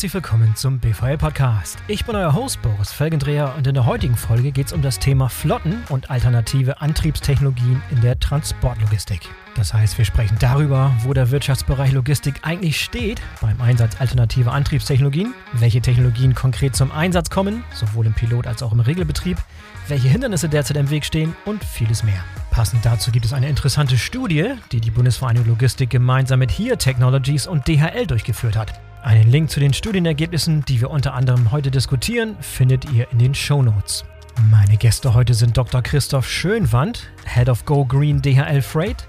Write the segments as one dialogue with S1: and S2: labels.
S1: Herzlich willkommen zum BVL Podcast. Ich bin euer Host Boris Felgendreher und in der heutigen Folge geht es um das Thema Flotten und alternative Antriebstechnologien in der Transportlogistik. Das heißt, wir sprechen darüber, wo der Wirtschaftsbereich Logistik eigentlich steht beim Einsatz alternativer Antriebstechnologien, welche Technologien konkret zum Einsatz kommen, sowohl im Pilot- als auch im Regelbetrieb, welche Hindernisse derzeit im Weg stehen und vieles mehr. Passend dazu gibt es eine interessante Studie, die die Bundesvereinigung Logistik gemeinsam mit HERE Technologies und DHL durchgeführt hat. Einen Link zu den Studienergebnissen, die wir unter anderem heute diskutieren, findet ihr in den Show Notes. Meine Gäste heute sind Dr. Christoph Schönwand, Head of Go Green DHL Freight,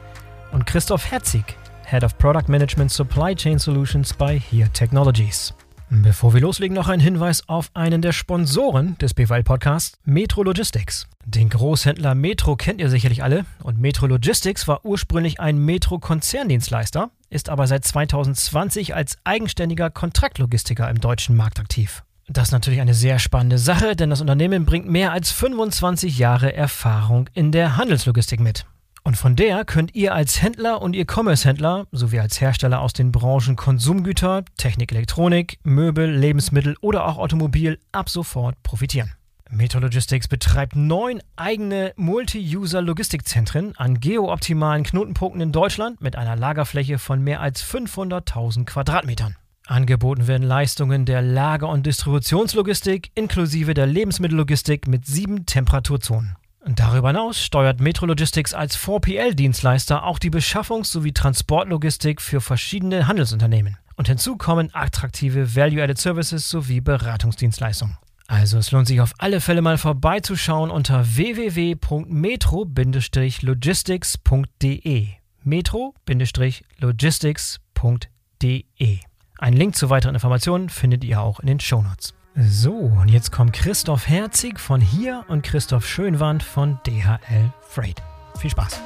S1: und Christoph Herzig, Head of Product Management Supply Chain Solutions bei HERE Technologies. Bevor wir loslegen, noch ein Hinweis auf einen der Sponsoren des BWL Podcasts, Metro Logistics. Den Großhändler Metro kennt ihr sicherlich alle und Metro Logistics war ursprünglich ein Metro-Konzerndienstleister, ist aber seit 2020 als eigenständiger Kontraktlogistiker im deutschen Markt aktiv. Das ist natürlich eine sehr spannende Sache, denn das Unternehmen bringt mehr als 25 Jahre Erfahrung in der Handelslogistik mit. Und von der könnt ihr als Händler und E-Commerce-Händler sowie als Hersteller aus den Branchen Konsumgüter, Technik, Elektronik, Möbel, Lebensmittel oder auch Automobil ab sofort profitieren. Metrologistics betreibt neun eigene Multi-User-Logistikzentren an geooptimalen Knotenpunkten in Deutschland mit einer Lagerfläche von mehr als 500.000 Quadratmetern. Angeboten werden Leistungen der Lager- und Distributionslogistik inklusive der Lebensmittellogistik mit sieben Temperaturzonen. Darüber hinaus steuert Metrologistics als 4PL-Dienstleister auch die Beschaffungs- sowie Transportlogistik für verschiedene Handelsunternehmen. Und hinzu kommen attraktive Value-Added Services sowie Beratungsdienstleistungen. Also es lohnt sich auf alle Fälle mal vorbeizuschauen unter www.metro-logistics.de. Metro-logistics.de. Ein Link zu weiteren Informationen findet ihr auch in den Shownotes. So, und jetzt kommt Christoph Herzig von hier und Christoph Schönwand von DHL Freight. Viel Spaß.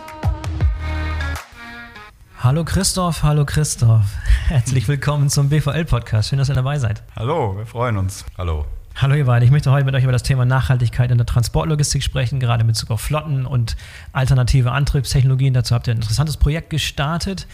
S1: Hallo Christoph, hallo Christoph. Herzlich willkommen zum BVL-Podcast. Schön, dass ihr dabei seid.
S2: Hallo, wir freuen uns.
S3: Hallo.
S1: Hallo ihr beiden, ich möchte heute mit euch über das Thema Nachhaltigkeit in der Transportlogistik sprechen, gerade in Bezug auf Flotten und alternative Antriebstechnologien. Dazu habt ihr ein interessantes Projekt gestartet.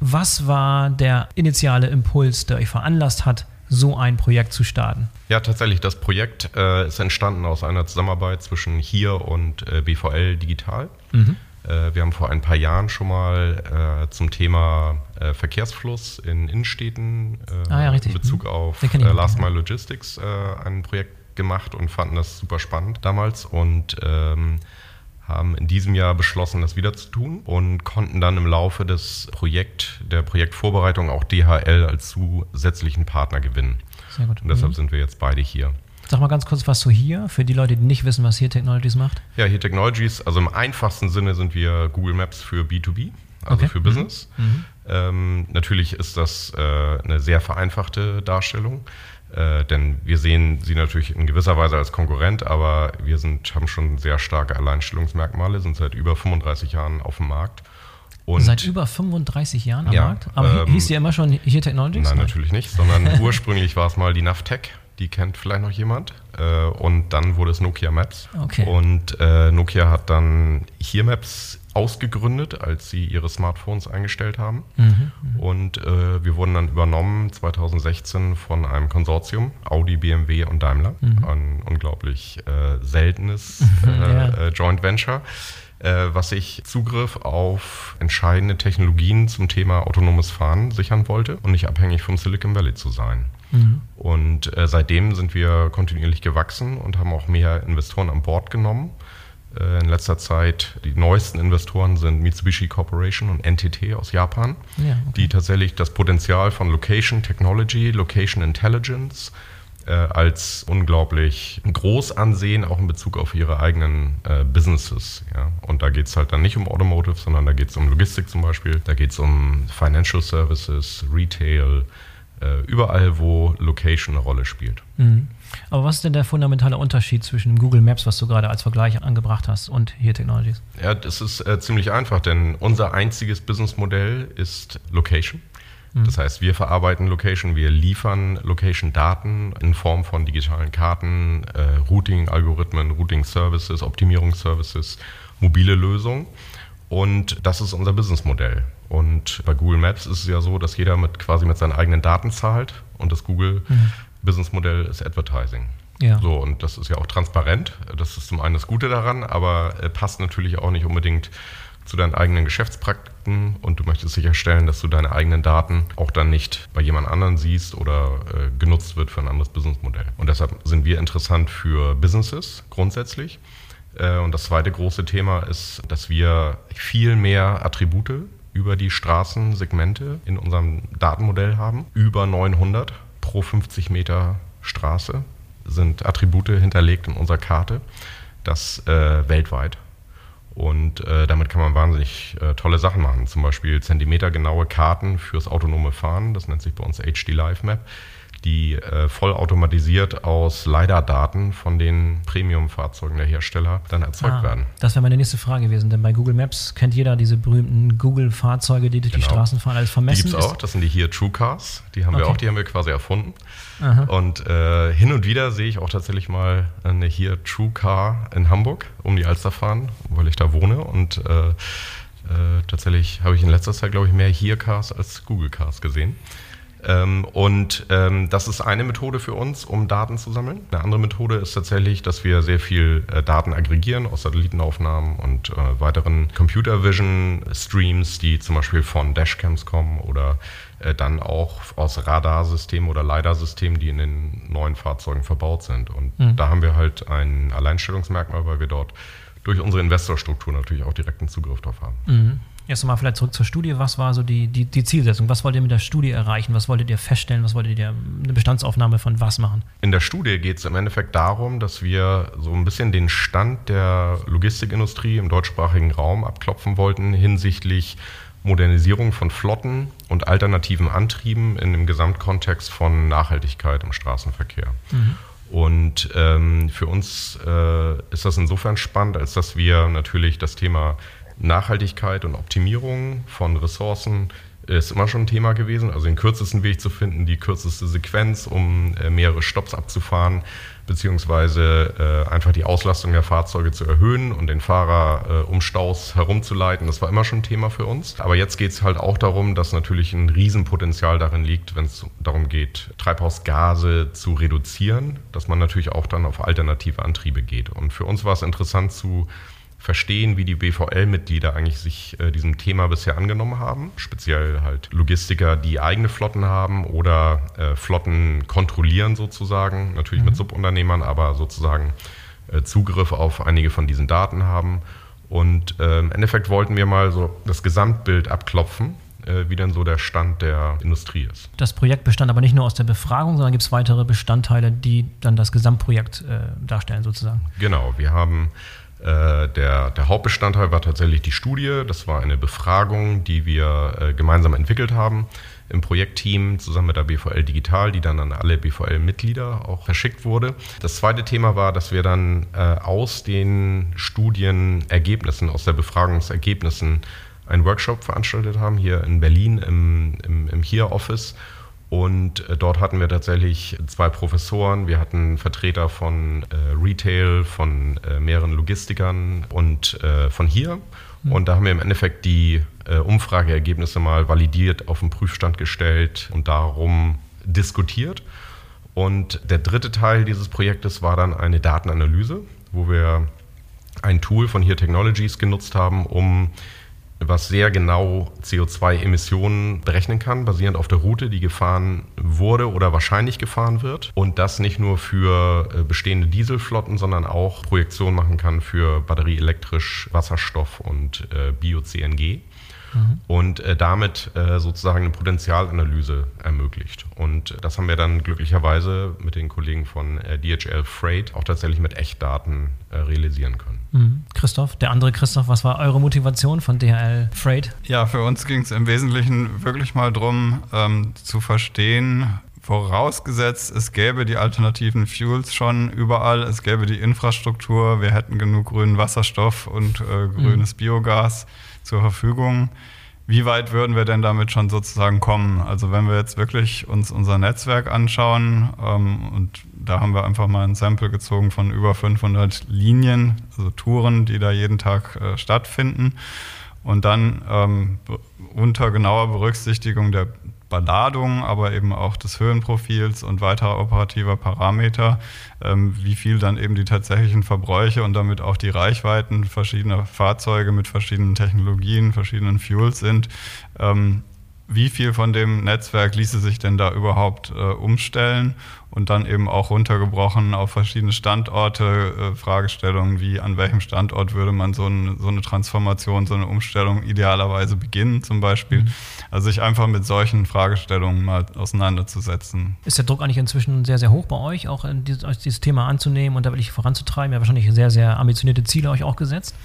S1: Was war der initiale Impuls, der euch veranlasst hat, so ein Projekt zu starten?
S3: Ja, tatsächlich. Das Projekt äh, ist entstanden aus einer Zusammenarbeit zwischen hier und äh, BVL Digital. Mhm. Äh, wir haben vor ein paar Jahren schon mal äh, zum Thema äh, Verkehrsfluss in Innenstädten
S1: äh, ah, ja,
S3: in Bezug mhm. auf Last Mile Logistics ein Projekt gemacht und fanden das super spannend damals und ähm, haben in diesem Jahr beschlossen, das wieder zu tun und konnten dann im Laufe des Projekt, der Projektvorbereitung auch DHL als zusätzlichen Partner gewinnen. Sehr gut. Und deshalb mhm. sind wir jetzt beide hier.
S1: Sag mal ganz kurz was zu hier, für die Leute, die nicht wissen, was hier Technologies macht.
S3: Ja, hier Technologies, also im einfachsten Sinne sind wir Google Maps für B2B, also okay. für Business. Mhm. mhm. Ähm, natürlich ist das äh, eine sehr vereinfachte Darstellung. Äh, denn wir sehen sie natürlich in gewisser Weise als Konkurrent, aber wir sind, haben schon sehr starke Alleinstellungsmerkmale, sind seit über 35 Jahren auf dem Markt.
S1: Und Seit über 35 Jahren am ja, Markt? Aber ähm, hieß die immer schon hier Technologies?
S3: Nein, natürlich nicht, sondern ursprünglich war es mal die Navtech. Die kennt vielleicht noch jemand. Äh, und dann wurde es Nokia Maps. Okay. Und äh, Nokia hat dann hier Maps ausgegründet, als sie ihre Smartphones eingestellt haben. Mhm, mhm. und äh, wir wurden dann übernommen 2016 von einem Konsortium, Audi, BMW und Daimler. Mhm. Ein unglaublich äh, seltenes äh, ja. Äh, Joint Venture, äh, was sich Zugriff auf entscheidende Technologien zum Thema autonomes Fahren sichern wollte und nicht abhängig vom Silicon Valley zu sein. Mhm. Und äh, seitdem sind wir kontinuierlich gewachsen und haben auch mehr Investoren an Bord genommen in letzter Zeit. Die neuesten Investoren sind Mitsubishi Corporation und NTT aus Japan, ja, okay. die tatsächlich das Potenzial von Location Technology, Location Intelligence äh, als unglaublich groß ansehen, auch in Bezug auf ihre eigenen äh, Businesses. Ja. Und da geht es halt dann nicht um Automotive, sondern da geht es um Logistik zum Beispiel, da geht es um Financial Services, Retail, äh, überall, wo Location eine Rolle spielt.
S1: Mhm. Aber was ist denn der fundamentale Unterschied zwischen Google Maps, was du gerade als Vergleich angebracht hast, und hier Technologies?
S3: Ja, das ist äh, ziemlich einfach, denn unser einziges Businessmodell ist Location. Mhm. Das heißt, wir verarbeiten Location, wir liefern Location-Daten in Form von digitalen Karten, äh, Routing-Algorithmen, Routing-Services, Optimierungsservices, mobile Lösungen. Und das ist unser Businessmodell. Und bei Google Maps ist es ja so, dass jeder mit quasi mit seinen eigenen Daten zahlt und das Google mhm. Businessmodell ist Advertising. Ja. So, und das ist ja auch transparent. Das ist zum einen das Gute daran, aber äh, passt natürlich auch nicht unbedingt zu deinen eigenen Geschäftspraktiken und du möchtest sicherstellen, dass du deine eigenen Daten auch dann nicht bei jemand anderen siehst oder äh, genutzt wird für ein anderes Businessmodell. Und deshalb sind wir interessant für Businesses grundsätzlich. Äh, und das zweite große Thema ist, dass wir viel mehr Attribute über die Straßensegmente in unserem Datenmodell haben. Über 900 pro 50 Meter Straße sind Attribute hinterlegt in unserer Karte. Das äh, weltweit. Und äh, damit kann man wahnsinnig äh, tolle Sachen machen. Zum Beispiel zentimetergenaue Karten fürs autonome Fahren. Das nennt sich bei uns HD Live Map die äh, vollautomatisiert aus LiDAR-Daten von den Premium-Fahrzeugen der Hersteller dann erzeugt ah, werden.
S1: Das wäre meine nächste Frage gewesen, denn bei Google Maps kennt jeder diese berühmten Google-Fahrzeuge, die durch genau. die Straßen fahren, alles vermessen.
S3: Die gibt es auch, das sind die hier True Cars, die haben okay. wir auch, die haben wir quasi erfunden. Aha. Und äh, hin und wieder sehe ich auch tatsächlich mal eine hier True Car in Hamburg um die Alster fahren, weil ich da wohne und äh, äh tatsächlich habe ich in letzter Zeit, glaube ich, mehr hier Cars als Google Cars gesehen. Ähm, und ähm, das ist eine Methode für uns, um Daten zu sammeln. Eine andere Methode ist tatsächlich, dass wir sehr viel äh, Daten aggregieren aus Satellitenaufnahmen und äh, weiteren Computer Vision Streams, die zum Beispiel von Dashcams kommen oder äh, dann auch aus Radarsystemen oder LiDAR-Systemen, die in den neuen Fahrzeugen verbaut sind. Und mhm. da haben wir halt ein Alleinstellungsmerkmal, weil wir dort durch unsere Investorstruktur natürlich auch direkten Zugriff drauf haben.
S1: Mhm. Erst einmal vielleicht zurück zur Studie. Was war so die, die, die, Zielsetzung? Was wollt ihr mit der Studie erreichen? Was wolltet ihr feststellen? Was wolltet ihr eine Bestandsaufnahme von was machen?
S3: In der Studie geht es im Endeffekt darum, dass wir so ein bisschen den Stand der Logistikindustrie im deutschsprachigen Raum abklopfen wollten hinsichtlich Modernisierung von Flotten und alternativen Antrieben in dem Gesamtkontext von Nachhaltigkeit im Straßenverkehr. Mhm. Und ähm, für uns äh, ist das insofern spannend, als dass wir natürlich das Thema Nachhaltigkeit und Optimierung von Ressourcen ist immer schon ein Thema gewesen. Also den kürzesten Weg zu finden, die kürzeste Sequenz, um äh, mehrere Stops abzufahren, beziehungsweise äh, einfach die Auslastung der Fahrzeuge zu erhöhen und den Fahrer äh, um Staus herumzuleiten. Das war immer schon ein Thema für uns. Aber jetzt geht es halt auch darum, dass natürlich ein Riesenpotenzial darin liegt, wenn es darum geht, Treibhausgase zu reduzieren, dass man natürlich auch dann auf alternative Antriebe geht. Und für uns war es interessant zu verstehen, wie die BVL-Mitglieder eigentlich sich äh, diesem Thema bisher angenommen haben. Speziell halt Logistiker, die eigene Flotten haben oder äh, Flotten kontrollieren sozusagen, natürlich mhm. mit Subunternehmern, aber sozusagen äh, Zugriff auf einige von diesen Daten haben. Und äh, im Endeffekt wollten wir mal so das Gesamtbild abklopfen äh, wie denn so der Stand der Industrie ist.
S1: Das Projekt bestand aber nicht nur aus der Befragung, sondern gibt es weitere Bestandteile, die dann das Gesamtprojekt äh, darstellen sozusagen.
S3: Genau, wir haben der, der, Hauptbestandteil war tatsächlich die Studie. Das war eine Befragung, die wir äh, gemeinsam entwickelt haben im Projektteam zusammen mit der BVL Digital, die dann an alle BVL-Mitglieder auch verschickt wurde. Das zweite Thema war, dass wir dann äh, aus den Studienergebnissen, aus der Befragungsergebnissen einen Workshop veranstaltet haben, hier in Berlin im, im, im Here-Office und äh, dort hatten wir tatsächlich zwei Professoren, wir hatten Vertreter von äh, Retail, von äh, mehreren Logistikern und äh, von hier. Mhm. Und da haben wir im Endeffekt die äh, Umfrageergebnisse mal validiert, auf den Prüfstand gestellt und darum diskutiert. Und der dritte Teil dieses Projektes war dann eine Datenanalyse, wo wir ein Tool von Here Technologies genutzt haben, um was sehr genau CO2-Emissionen berechnen kann, basierend auf der Route, die gefahren wurde oder wahrscheinlich gefahren wird. Und das nicht nur für äh, bestehende Dieselflotten, sondern auch Projektion machen kann für batterieelektrisch, Wasserstoff und äh, Bio-CNG mhm. und äh, damit äh, sozusagen eine Potenzialanalyse ermöglicht. Und das haben wir dann glücklicherweise mit den Kollegen von äh, DHL Freight auch tatsächlich mit Echtdaten äh, realisieren können.
S1: Mhm. Christoph, der andere Christoph, was war eure Motivation von DHL Freight?
S2: Ja, für uns ging es im Wesentlichen wirklich mal darum, ähm, zu verstehen, Vorausgesetzt, es gäbe die alternativen Fuels schon überall, es gäbe die Infrastruktur, wir hätten genug grünen Wasserstoff und äh, grünes mhm. Biogas zur Verfügung. Wie weit würden wir denn damit schon sozusagen kommen? Also wenn wir jetzt wirklich uns unser Netzwerk anschauen ähm, und da haben wir einfach mal ein Sample gezogen von über 500 Linien, also Touren, die da jeden Tag äh, stattfinden. und dann ähm, unter genauer Berücksichtigung der Beladung, aber eben auch des Höhenprofils und weiterer operativer Parameter, ähm, wie viel dann eben die tatsächlichen Verbräuche und damit auch die Reichweiten verschiedener Fahrzeuge mit verschiedenen Technologien, verschiedenen Fuels sind. Wie viel von dem Netzwerk ließe sich denn da überhaupt äh, umstellen und dann eben auch runtergebrochen auf verschiedene Standorte, äh, Fragestellungen wie an welchem Standort würde man so, ein, so, eine Transformation, so eine Umstellung idealerweise beginnen zum Beispiel. Mhm. Also sich einfach mit solchen Fragestellungen mal auseinanderzusetzen.
S1: Ist der Druck eigentlich inzwischen sehr, sehr hoch bei euch, auch dieses, dieses Thema anzunehmen und da wirklich voranzutreiben? Ja, wahrscheinlich sehr, sehr ambitionierte Ziele euch auch gesetzt.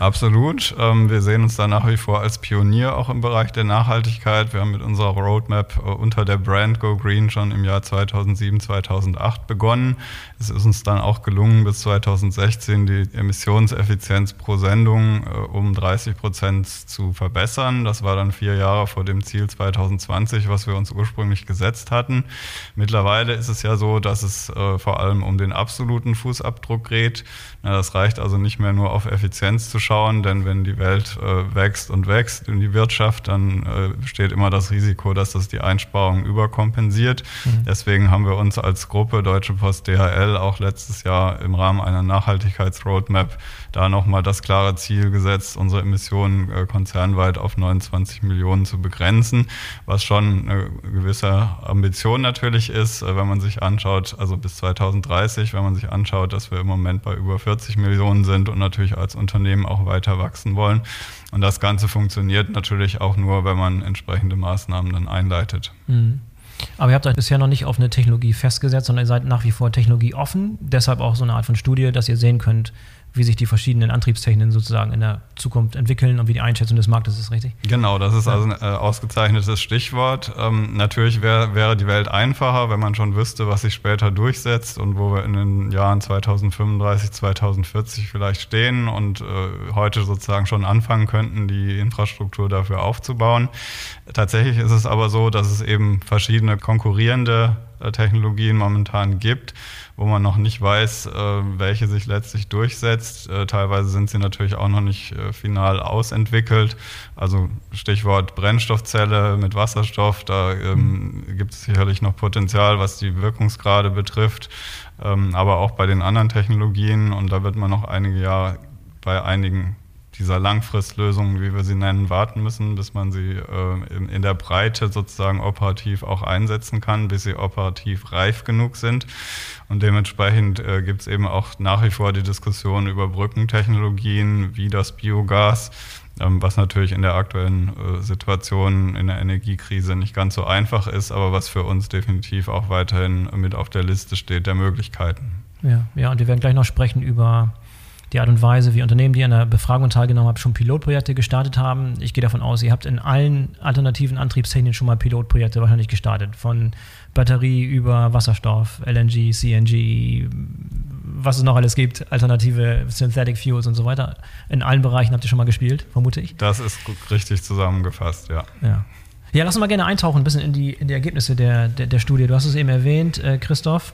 S2: Absolut. Ähm, wir sehen uns da nach wie vor als Pionier auch im Bereich der Nachhaltigkeit. Wir haben mit unserer Roadmap äh, unter der Brand Go Green schon im Jahr 2007, 2008 begonnen. Es ist uns dann auch gelungen, bis 2016 die Emissionseffizienz pro Sendung äh, um 30 Prozent zu verbessern. Das war dann vier Jahre vor dem Ziel 2020, was wir uns ursprünglich gesetzt hatten. Mittlerweile ist es ja so, dass es äh, vor allem um den absoluten Fußabdruck geht. das reicht also nicht mehr nur auf Effizienz zu schauen, denn wenn die Welt äh, wächst und wächst in die Wirtschaft, dann äh, besteht immer das Risiko, dass das die Einsparungen überkompensiert. Mhm. Deswegen haben wir uns als Gruppe Deutsche Post DHL auch letztes Jahr im Rahmen einer Nachhaltigkeitsroadmap da nochmal das klare Ziel gesetzt, unsere Emissionen äh, konzernweit auf 29 Millionen zu begrenzen, was schon eine gewisse Ambition natürlich ist, äh, wenn man sich anschaut, also bis 2030, wenn man sich anschaut, dass wir im Moment bei über 40 Millionen sind und natürlich als Unternehmen auch weiter wachsen wollen. Und das Ganze funktioniert natürlich auch nur, wenn man entsprechende Maßnahmen dann einleitet. Mhm.
S1: Aber ihr habt euch bisher noch nicht auf eine Technologie festgesetzt, sondern ihr seid nach wie vor technologieoffen. Deshalb auch so eine Art von Studie, dass ihr sehen könnt, wie sich die verschiedenen Antriebstechniken sozusagen in der Zukunft entwickeln und wie die Einschätzung des Marktes ist, richtig?
S2: Genau, das ist also ein äh, ausgezeichnetes Stichwort. Ähm, natürlich wär, wäre die Welt einfacher, wenn man schon wüsste, was sich später durchsetzt und wo wir in den Jahren 2035, 2040 vielleicht stehen und äh, heute sozusagen schon anfangen könnten, die Infrastruktur dafür aufzubauen. Tatsächlich ist es aber so, dass es eben verschiedene konkurrierende äh, Technologien momentan gibt wo man noch nicht weiß, äh, welche sich letztlich durchsetzt. Äh, teilweise sind sie natürlich auch noch nicht äh, final ausentwickelt. Also Stichwort Brennstoffzelle mit Wasserstoff, da ähm, gibt es sicherlich noch Potenzial, was die Wirkungsgrade betrifft, ähm, aber auch bei den anderen Technologien. Und da wird man noch einige Jahre bei einigen dieser Langfristlösungen, wie wir sie nennen, warten müssen, bis man sie äh, in, in, der Breite sozusagen operativ auch einsetzen kann, bis sie operativ reif genug sind. Und dementsprechend äh, gibt es eben auch nach wie vor die Diskussion über Brückentechnologien wie das Biogas, ähm, was natürlich in der aktuellen äh, Situation in der Energiekrise nicht ganz so einfach ist, aber was für uns definitiv auch weiterhin mit auf der Liste steht der Möglichkeiten.
S1: Ja, ja, und wir werden gleich noch sprechen über die Art und Weise, wie Unternehmen, die an der Befragung teilgenommen haben, schon Pilotprojekte gestartet haben. Ich gehe davon aus, ihr habt in allen alternativen Antriebstechniken schon mal Pilotprojekte wahrscheinlich gestartet. Von Batterie über Wasserstoff, LNG, CNG, was es noch alles gibt, alternative Synthetic Fuels und so weiter. In allen Bereichen habt ihr schon mal gespielt, vermute ich.
S2: Das ist richtig zusammengefasst, ja.
S1: Ja. Ja, lass uns mal gerne eintauchen, ein bisschen in die, in die Ergebnisse der, der, der Studie. Du hast es eben erwähnt, äh, Christoph.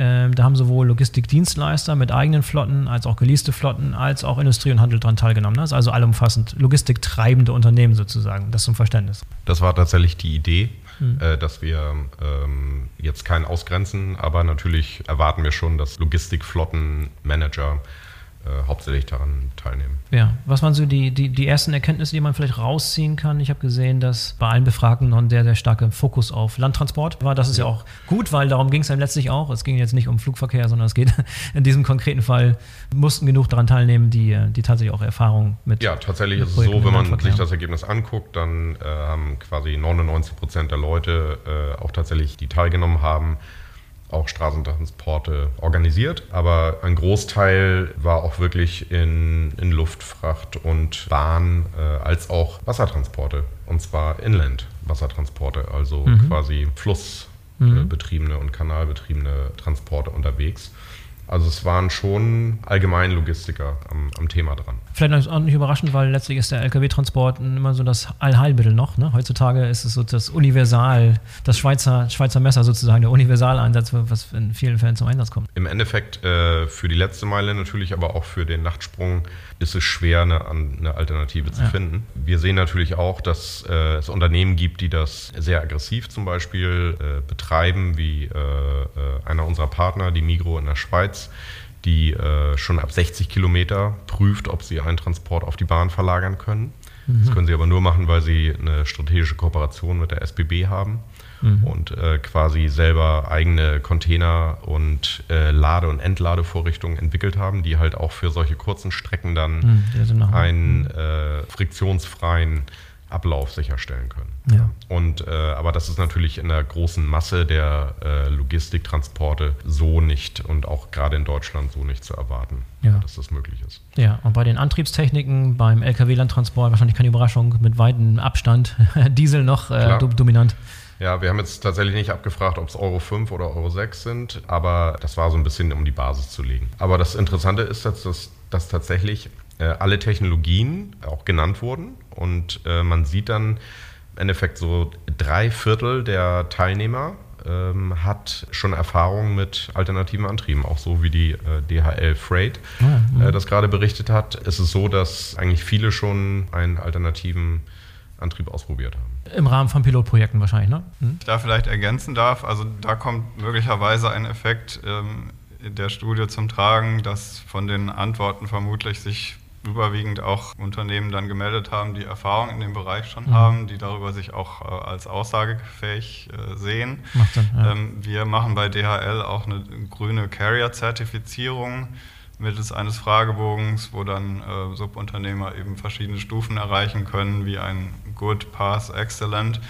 S1: Ähm, da haben sowohl Logistikdienstleister mit eigenen Flotten als auch geleaste Flotten als auch Industrie und Handel daran teilgenommen. Das ist also allumfassend logistiktreibende Unternehmen sozusagen. Das zum Verständnis.
S3: Das war tatsächlich die Idee, hm. äh, dass wir ähm, jetzt keinen ausgrenzen, aber natürlich erwarten wir schon, dass Logistikflottenmanager äh, hauptsächlich daran teilnehmen.
S1: Ja, was waren so die, die, die ersten Erkenntnisse, die man vielleicht rausziehen kann? Ich habe gesehen, dass bei allen Befragten noch ein sehr, sehr starker Fokus auf Landtransport war. Das ist ja, ja auch gut, weil darum ging es dann letztlich auch. Es ging jetzt nicht um Flugverkehr, sondern es geht in diesem konkreten Fall, mussten genug daran teilnehmen, die, die tatsächlich auch Erfahrung mit.
S3: Ja, tatsächlich ist es so, wenn man sich das Ergebnis anguckt, dann äh, haben quasi 99 Prozent der Leute äh, auch tatsächlich, die teilgenommen haben, auch Straßentransporte organisiert, aber ein Großteil war auch wirklich in, in Luftfracht und Bahn äh, als auch Wassertransporte und zwar Inland Wassertransporte, also mhm. quasi flussbetriebene mhm. und kanalbetriebene Transporte unterwegs. Also es waren schon allgemein Logistiker am, am Thema dran.
S1: Vielleicht auch nicht überraschend, weil letztlich ist der Lkw-Transport immer so das Allheilmittel noch. Ne? Heutzutage ist es so das Universal, das Schweizer, Schweizer Messer sozusagen, der Universaleinsatz, was in vielen Fällen zum Einsatz kommt.
S3: Im Endeffekt äh, für die letzte Meile natürlich, aber auch für den Nachtsprung ist es schwer, eine, eine Alternative zu ja. finden. Wir sehen natürlich auch, dass äh, es Unternehmen gibt, die das sehr aggressiv zum Beispiel äh, betreiben, wie äh, äh, einer unserer Partner, die Migro in der Schweiz, die äh, schon ab 60 Kilometer prüft, ob sie einen Transport auf die Bahn verlagern können. Mhm. Das können sie aber nur machen, weil sie eine strategische Kooperation mit der SBB haben mhm. und äh, quasi selber eigene Container und äh, Lade- und Entladevorrichtungen entwickelt haben, die halt auch für solche kurzen Strecken dann mhm, einen äh, friktionsfreien Ablauf sicherstellen können. Ja. Und äh, aber das ist natürlich in der großen Masse der äh, Logistiktransporte so nicht und auch gerade in Deutschland so nicht zu erwarten, ja. dass das möglich ist.
S1: Ja, und bei den Antriebstechniken beim Lkw-Landtransport wahrscheinlich keine Überraschung mit weitem Abstand Diesel noch äh, dominant.
S3: Ja, wir haben jetzt tatsächlich nicht abgefragt, ob es Euro 5 oder Euro 6 sind, aber das war so ein bisschen, um die Basis zu legen. Aber das Interessante ist, dass, dass, dass tatsächlich alle Technologien auch genannt wurden und äh, man sieht dann im Endeffekt so drei Viertel der Teilnehmer ähm, hat schon Erfahrung mit alternativen Antrieben, auch so wie die äh, DHL Freight ja, äh, das gerade berichtet hat. Ist es so, dass eigentlich viele schon einen alternativen Antrieb ausprobiert haben.
S1: Im Rahmen von Pilotprojekten wahrscheinlich, ne?
S2: Hm? Ich da vielleicht ergänzen darf, also da kommt möglicherweise ein Effekt ähm, in der Studie zum Tragen, dass von den Antworten vermutlich sich überwiegend auch Unternehmen dann gemeldet haben, die Erfahrung in dem Bereich schon mhm. haben, die darüber sich auch äh, als aussagefähig äh, sehen. Sinn, ja. ähm, wir machen bei DHL auch eine grüne Carrier-Zertifizierung mittels eines Fragebogens, wo dann äh, Subunternehmer eben verschiedene Stufen erreichen können, wie ein Good, Pass, Excellent,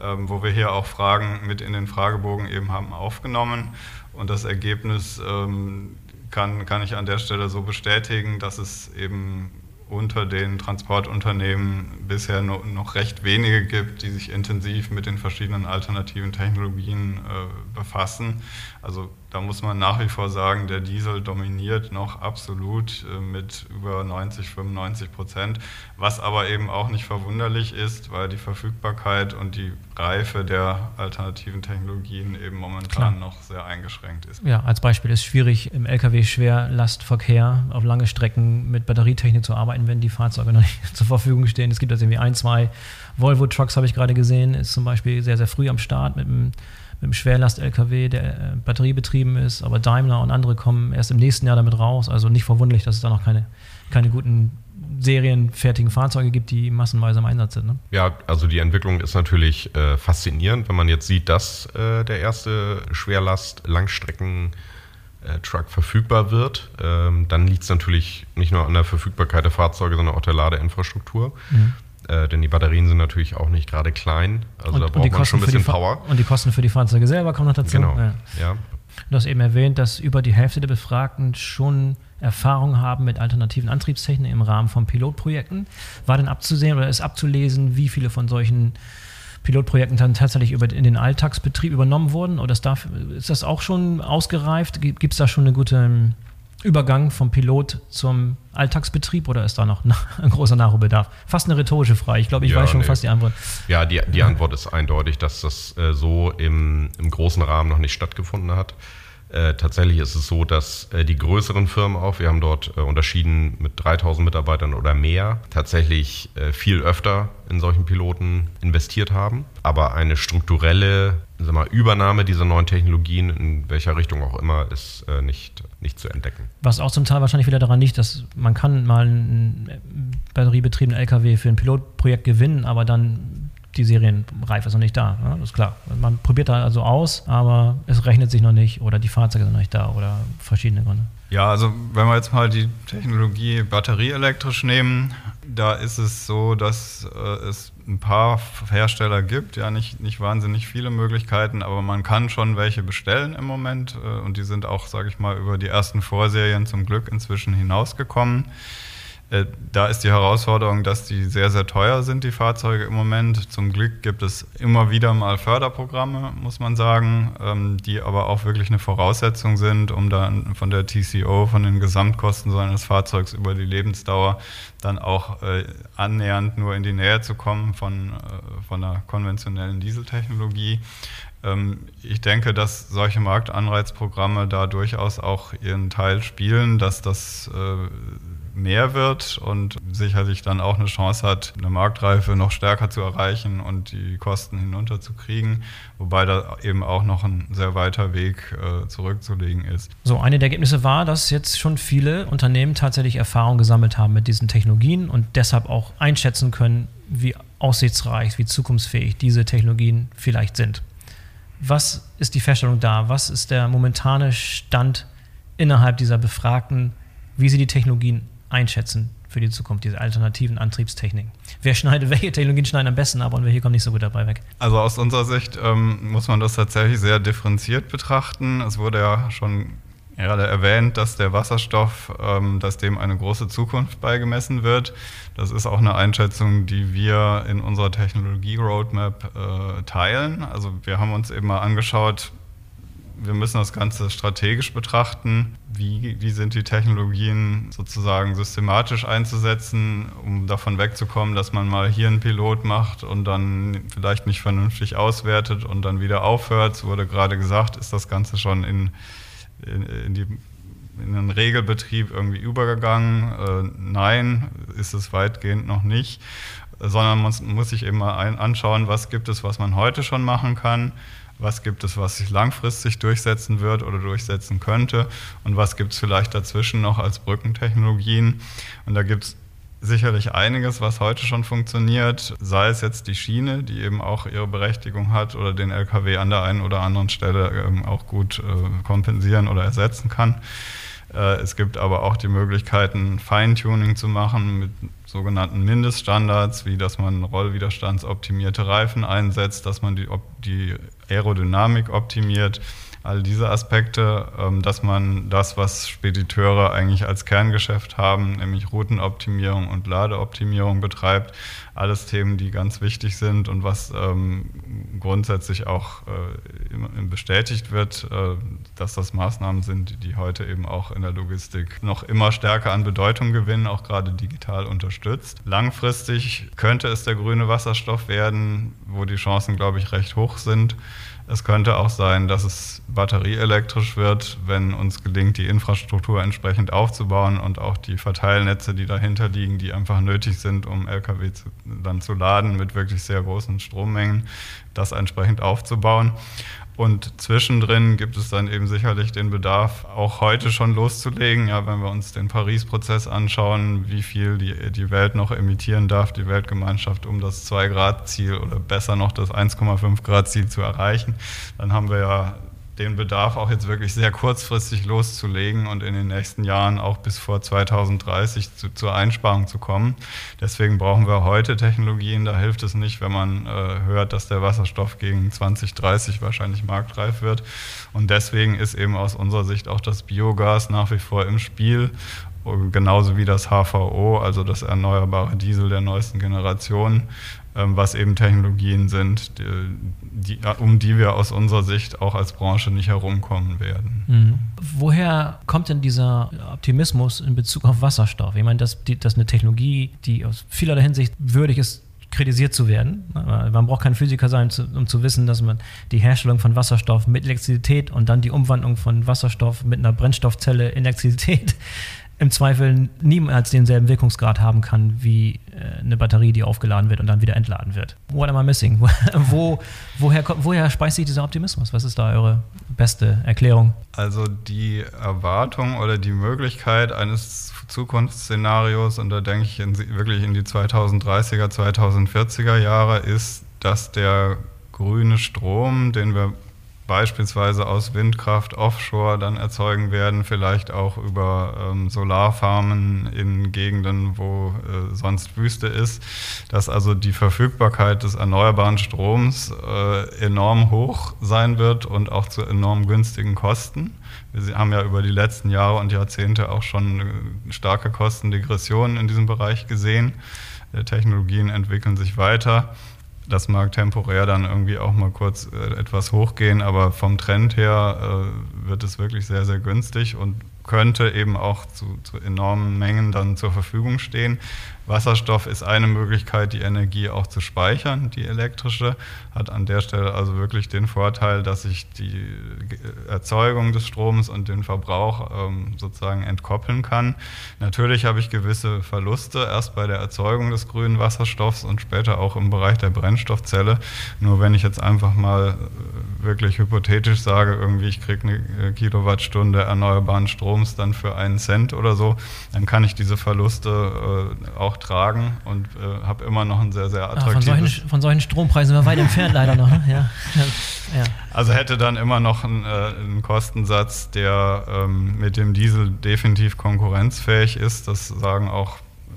S2: ähm, wo wir hier auch Fragen mit in den Fragebogen eben haben aufgenommen. Und das Ergebnis ähm, kann, kann ich an der Stelle so bestätigen, dass es eben unter den Transportunternehmen bisher noch recht wenige gibt, die sich intensiv mit den verschiedenen alternativen Technologien äh, befassen. Also da muss man nach wie vor sagen, der Diesel dominiert noch absolut äh, mit über 90, 95 Prozent, was aber eben auch nicht verwunderlich ist, weil die Verfügbarkeit und die Reife der alternativen Technologien eben momentan Klar. noch sehr eingeschränkt ist.
S1: Ja, als Beispiel ist es schwierig, im Lkw-Schwerlastverkehr auf lange Strecken mit Batterietechnik zu arbeiten, wenn die Fahrzeuge noch nicht zur Verfügung stehen. Es gibt also irgendwie ein, zwei Volvo-Trucks, habe ich gerade gesehen, ist zum Beispiel sehr, sehr früh am Start mit einem mit dem Schwerlast-LKW, der äh, batteriebetrieben ist, aber Daimler und andere kommen erst im nächsten Jahr damit raus. Also nicht verwunderlich, dass es da noch keine, keine guten serienfertigen Fahrzeuge gibt, die massenweise im Einsatz sind. Ne?
S3: Ja, also die Entwicklung ist natürlich äh, faszinierend, wenn man jetzt sieht, dass äh, der erste Schwerlast-Langstrecken- Truck verfügbar wird, ähm, dann liegt es natürlich nicht nur an der Verfügbarkeit der Fahrzeuge, sondern auch der Ladeinfrastruktur. Mhm. Äh, denn die Batterien sind natürlich auch nicht gerade klein. Also und, da braucht man schon ein bisschen Power.
S1: Und die Kosten für die Fahrzeuge selber kommen noch dazu.
S3: Genau. Ja. ja.
S1: Du hast eben erwähnt, dass über die Hälfte der Befragten schon Erfahrung haben mit alternativen Antriebstechniken im Rahmen von Pilotprojekten. War denn abzusehen oder ist abzulesen, wie viele von solchen Pilotprojekten dann tatsächlich über, in den Alltagsbetrieb übernommen wurden? Oder ist, das, ist das auch schon ausgereift? Gibt es da schon eine gute Übergang vom Pilot zum Alltagsbetrieb oder ist da noch ein großer Nachholbedarf? Fast eine rhetorische Frage. Ich glaube, ich ja, weiß schon nee. fast die Antwort.
S3: Ja, die, die Antwort ist eindeutig, dass das äh, so im, im großen Rahmen noch nicht stattgefunden hat. Äh, tatsächlich ist es so, dass äh, die größeren Firmen auch, wir haben dort äh, unterschieden mit 3000 Mitarbeitern oder mehr, tatsächlich äh, viel öfter in solchen Piloten investiert haben. Aber eine strukturelle sag mal, Übernahme dieser neuen Technologien, in welcher Richtung auch immer, ist äh, nicht, nicht zu entdecken.
S1: Was auch zum Teil wahrscheinlich wieder daran liegt, dass man kann mal einen batteriebetriebenen LKW für ein Pilotprojekt gewinnen, aber dann die Serienreife ist noch nicht da. Ne? Das ist klar. Man probiert da also aus, aber es rechnet sich noch nicht oder die Fahrzeuge sind noch nicht da oder verschiedene Gründe.
S2: Ja, also wenn wir jetzt mal die Technologie batterieelektrisch nehmen, da ist es so, dass äh, es ein paar Hersteller gibt, ja nicht, nicht wahnsinnig viele Möglichkeiten, aber man kann schon welche bestellen im Moment äh, und die sind auch, sage ich mal, über die ersten Vorserien zum Glück inzwischen hinausgekommen. Äh, da ist die Herausforderung, dass die sehr, sehr teuer sind, die Fahrzeuge im Moment. Zum Glück gibt es immer wieder mal Förderprogramme, muss man sagen, ähm, die aber auch wirklich eine Voraussetzung sind, um dann von der TCO, von den Gesamtkosten so eines Fahrzeugs über die Lebensdauer dann auch äh, annähernd nur in die Nähe zu kommen von, äh, von einer konventionellen Dieseltechnologie. Ähm, ich denke, dass solche Marktanreizprogramme da durchaus auch ihren Teil spielen, dass das mehr wird und sicherlich dann auch eine Chance hat, eine Marktreife noch stärker zu erreichen und die Kosten hinunterzukriegen, wobei da eben auch noch ein sehr weiter Weg äh, zurückzulegen ist.
S1: So, eine der Ergebnisse war, dass jetzt schon viele Unternehmen tatsächlich Erfahrung gesammelt haben mit diesen Technologien und deshalb auch einschätzen können, wie aussichtsreich, wie zukunftsfähig diese Technologien vielleicht sind. Was ist die Feststellung da? Was ist der momentane Stand innerhalb dieser Befragten, wie sie die Technologien einschätzen für die Zukunft, diese alternativen Antriebstechniken? Wer schneidet, welche Technologien schneiden am besten ab und welche kommen nicht so gut dabei weg?
S2: Also aus unserer Sicht ähm, muss man das tatsächlich sehr differenziert betrachten. Es wurde ja schon gerade erwähnt, dass der Wasserstoff, ähm, dass dem eine große Zukunft beigemessen wird. Das ist auch eine Einschätzung, die wir in unserer Technologie-Roadmap äh, teilen. Also wir haben uns eben mal angeschaut, wir müssen das Ganze strategisch betrachten. Wie, wie sind die Technologien sozusagen systematisch einzusetzen, um davon wegzukommen, dass man mal hier einen Pilot macht und dann vielleicht nicht vernünftig auswertet und dann wieder aufhört. Es wurde gerade gesagt, ist das Ganze schon in, in, in die in einen Regelbetrieb irgendwie übergegangen? Äh, nein, ist es weitgehend noch nicht, sondern man muss sich eben mal anschauen, was gibt es, was man heute schon machen kann was gibt es, was sich langfristig durchsetzen wird oder durchsetzen könnte und was gibt es vielleicht dazwischen noch als Brückentechnologien. Und da gibt es sicherlich einiges, was heute schon funktioniert, sei es jetzt die Schiene, die eben auch ihre Berechtigung hat oder den LKW an der einen oder anderen Stelle ähm, auch gut äh, kompensieren oder ersetzen kann. Äh, es gibt aber auch die Möglichkeiten, Feintuning zu machen mit sogenannten Mindeststandards, wie dass man rollwiderstandsoptimierte Reifen einsetzt, dass man die, die Aerodynamik optimiert, all diese Aspekte, ähm, dass man das, was Spediteure eigentlich als Kerngeschäft haben, nämlich Routenoptimierung und Ladeoptimierung betreibt, alles Themen, die ganz wichtig sind und was ähm, grundsätzlich auch äh, bestätigt wird, äh, dass das Maßnahmen sind, die heute eben auch in der Logistik noch immer stärker an Bedeutung gewinnen, auch gerade digital unterstützt. Langfristig könnte es der grüne Wasserstoff werden, wo die Chancen, glaube ich, recht hoch sind. Es könnte auch sein, dass es batterieelektrisch wird, wenn uns gelingt, die Infrastruktur entsprechend aufzubauen und auch die Verteilnetze, die dahinter liegen, die einfach nötig sind, um Lkw zu, dann zu laden mit wirklich sehr großen Strommengen, das entsprechend aufzubauen. Und zwischendrin gibt es dann eben sicherlich den Bedarf, auch heute schon loszulegen. Ja, wenn wir uns den Paris-Prozess anschauen, wie viel die, die Welt noch emittieren darf, die Weltgemeinschaft, um das 2-Grad-Ziel oder besser noch das 1,5-Grad-Ziel zu erreichen, dann haben wir ja den Bedarf auch jetzt wirklich sehr kurzfristig loszulegen und in den nächsten Jahren auch bis vor 2030 zu, zur Einsparung zu kommen. Deswegen brauchen wir heute Technologien. Da hilft es nicht, wenn man äh, hört, dass der Wasserstoff gegen 2030 wahrscheinlich marktreif wird. Und deswegen ist eben aus unserer Sicht auch das Biogas nach wie vor im Spiel genauso wie das HVO, also das erneuerbare Diesel der neuesten Generation, was eben Technologien sind, die, um die wir aus unserer Sicht auch als Branche nicht herumkommen werden.
S1: Mhm. Woher kommt denn dieser Optimismus in Bezug auf Wasserstoff? Ich meine, das, die, das ist eine Technologie, die aus vielerlei Hinsicht würdig ist, kritisiert zu werden. Man braucht kein Physiker sein, um zu wissen, dass man die Herstellung von Wasserstoff mit Elektrizität und dann die Umwandlung von Wasserstoff mit einer Brennstoffzelle in Elektrizität im Zweifel niemals denselben Wirkungsgrad haben kann wie äh, eine Batterie, die aufgeladen wird und dann wieder entladen wird. What am I missing? Wo, woher, woher speist sich dieser Optimismus? Was ist da eure beste Erklärung?
S2: Also die Erwartung oder die Möglichkeit eines Zukunftsszenarios, und da denke ich in, wirklich in die 2030er, 2040er Jahre, ist, dass der grüne Strom, den wir beispielsweise aus Windkraft offshore dann erzeugen werden, vielleicht auch über ähm, Solarfarmen in Gegenden, wo äh, sonst Wüste ist, dass also die Verfügbarkeit des erneuerbaren Stroms äh, enorm hoch sein wird und auch zu enorm günstigen Kosten. Wir haben ja über die letzten Jahre und Jahrzehnte auch schon äh, starke Kostendegressionen in diesem Bereich gesehen. Die Technologien entwickeln sich weiter. Das mag temporär dann irgendwie auch mal kurz äh, etwas hochgehen, aber vom Trend her äh, wird es wirklich sehr, sehr günstig und könnte eben auch zu, zu, enormen Mengen dann zur Verfügung stehen. Wasserstoff ist eine Möglichkeit, die Energie auch zu speichern, die elektrische, hat an der Stelle also wirklich den Vorteil, dass ich die Erzeugung des Stroms und den Verbrauch ähm, sozusagen entkoppeln kann. Natürlich habe ich gewisse Verluste, erst bei der Erzeugung des grünen Wasserstoffs und später auch im Bereich der Brennstoffzelle. Nur wenn ich jetzt einfach mal äh, wirklich hypothetisch sage, irgendwie ich kriege eine äh, Kilowattstunde erneuerbaren Stroms dann für einen Cent oder so, dann kann ich diese Verluste äh, auch tragen und äh, habe immer noch ein sehr, sehr attraktives...
S1: Ja, von, solchen, von solchen Strompreisen sind wir weit entfernt leider noch. Ne? Ja.
S2: Ja. Also hätte dann immer noch einen, äh, einen Kostensatz, der ähm, mit dem Diesel definitiv konkurrenzfähig ist. Das sagen auch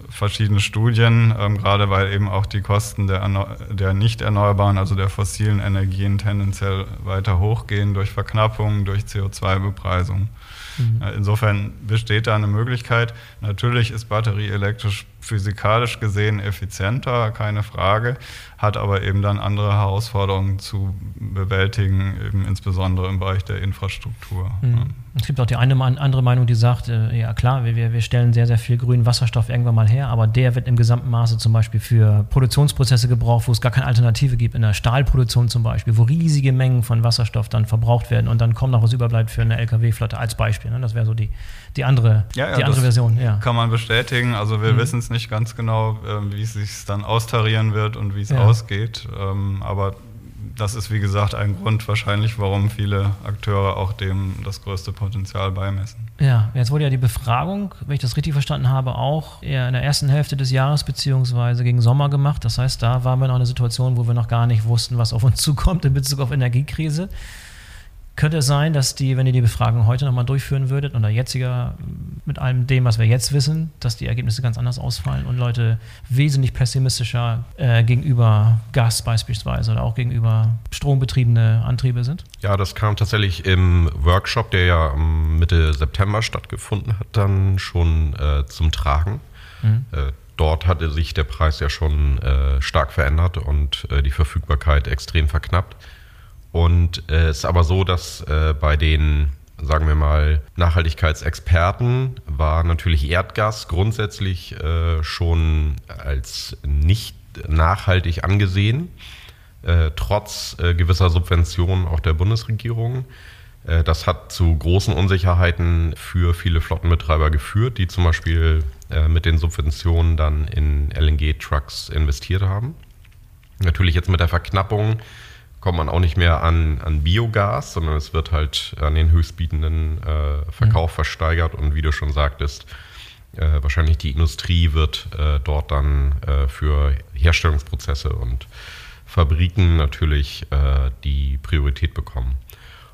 S2: verschiedene Studien, ähm, gerade weil eben auch die Kosten der, der nicht erneuerbaren, also der fossilen Energien tendenziell weiter hochgehen durch Verknappung, durch CO2-Bepreisung. Mhm. Insofern besteht da eine Möglichkeit. Natürlich ist Batterie elektrisch physikalisch gesehen effizienter, keine Frage, hat aber eben dann andere Herausforderungen zu bewältigen, eben insbesondere im Bereich der Infrastruktur.
S1: Mhm. Es gibt auch die eine andere Meinung, die sagt, äh, ja klar, wir, wir stellen sehr, sehr viel grünen Wasserstoff irgendwann mal her, aber der wird im gesamten Maße zum Beispiel für Produktionsprozesse gebraucht, wo es gar keine Alternative gibt, in der Stahlproduktion zum Beispiel, wo riesige Mengen von Wasserstoff dann verbraucht werden und dann kommt noch was überbleibt für eine Lkw-Flotte als Beispiel. Ne? Das wäre so die, die andere, ja, ja, die andere Version.
S2: Ja. Kann man bestätigen. Also wir mhm. wissen es nicht ganz genau, äh, wie es sich dann austarieren wird und wie es ausgeht. Ähm, aber das ist wie gesagt ein Grund wahrscheinlich, warum viele Akteure auch dem das größte Potenzial beimessen.
S1: Ja, jetzt wurde ja die Befragung, wenn ich das richtig verstanden habe, auch eher in der ersten Hälfte des Jahres beziehungsweise gegen Sommer gemacht. Das heißt, da waren wir noch in einer Situation, wo wir noch gar nicht wussten, was auf uns zukommt in Bezug auf Energiekrise. Könnte es sein, dass die, wenn ihr die Befragung heute nochmal durchführen würdet oder jetziger mit allem dem, was wir jetzt wissen, dass die Ergebnisse ganz anders ausfallen und Leute wesentlich pessimistischer äh, gegenüber Gas beispielsweise oder auch gegenüber strombetriebene Antriebe sind?
S3: Ja, das kam tatsächlich im Workshop, der ja Mitte September stattgefunden hat, dann schon äh, zum Tragen. Mhm. Äh, dort hatte sich der Preis ja schon äh, stark verändert und äh, die Verfügbarkeit extrem verknappt. Und es äh, ist aber so, dass äh, bei den, sagen wir mal, Nachhaltigkeitsexperten war natürlich Erdgas grundsätzlich äh, schon als nicht nachhaltig angesehen, äh, trotz äh, gewisser Subventionen auch der Bundesregierung. Äh, das hat zu großen Unsicherheiten für viele Flottenbetreiber geführt, die zum Beispiel mit den Subventionen dann in LNG-Trucks investiert haben. Natürlich jetzt mit der Verknappung kommt man auch nicht mehr an, an Biogas, sondern es wird halt an den höchstbietenden äh, Verkauf mhm. versteigert und wie du schon sagtest, äh, wahrscheinlich die Industrie wird äh, dort dann äh, für Herstellungsprozesse und Fabriken natürlich äh, die Priorität bekommen.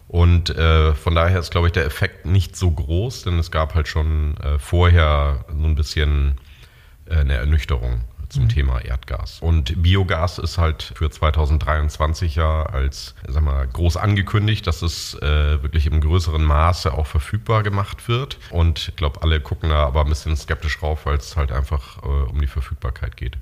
S3: Und äh, von daher ist, glaube ich, der Effekt nicht so groß, denn es gab halt schon vorher so ein bisschen eine Ernüchterung zum mhm. Thema Erdgas. Und Biogas ist halt für 2023 ja als sag mal, groß angekündigt, dass es äh, wirklich im größeren Maße auch verfügbar gemacht wird. Und ich glaube, alle gucken da aber ein bisschen skeptisch drauf, weil es halt einfach äh, um die Verfügbarkeit geht.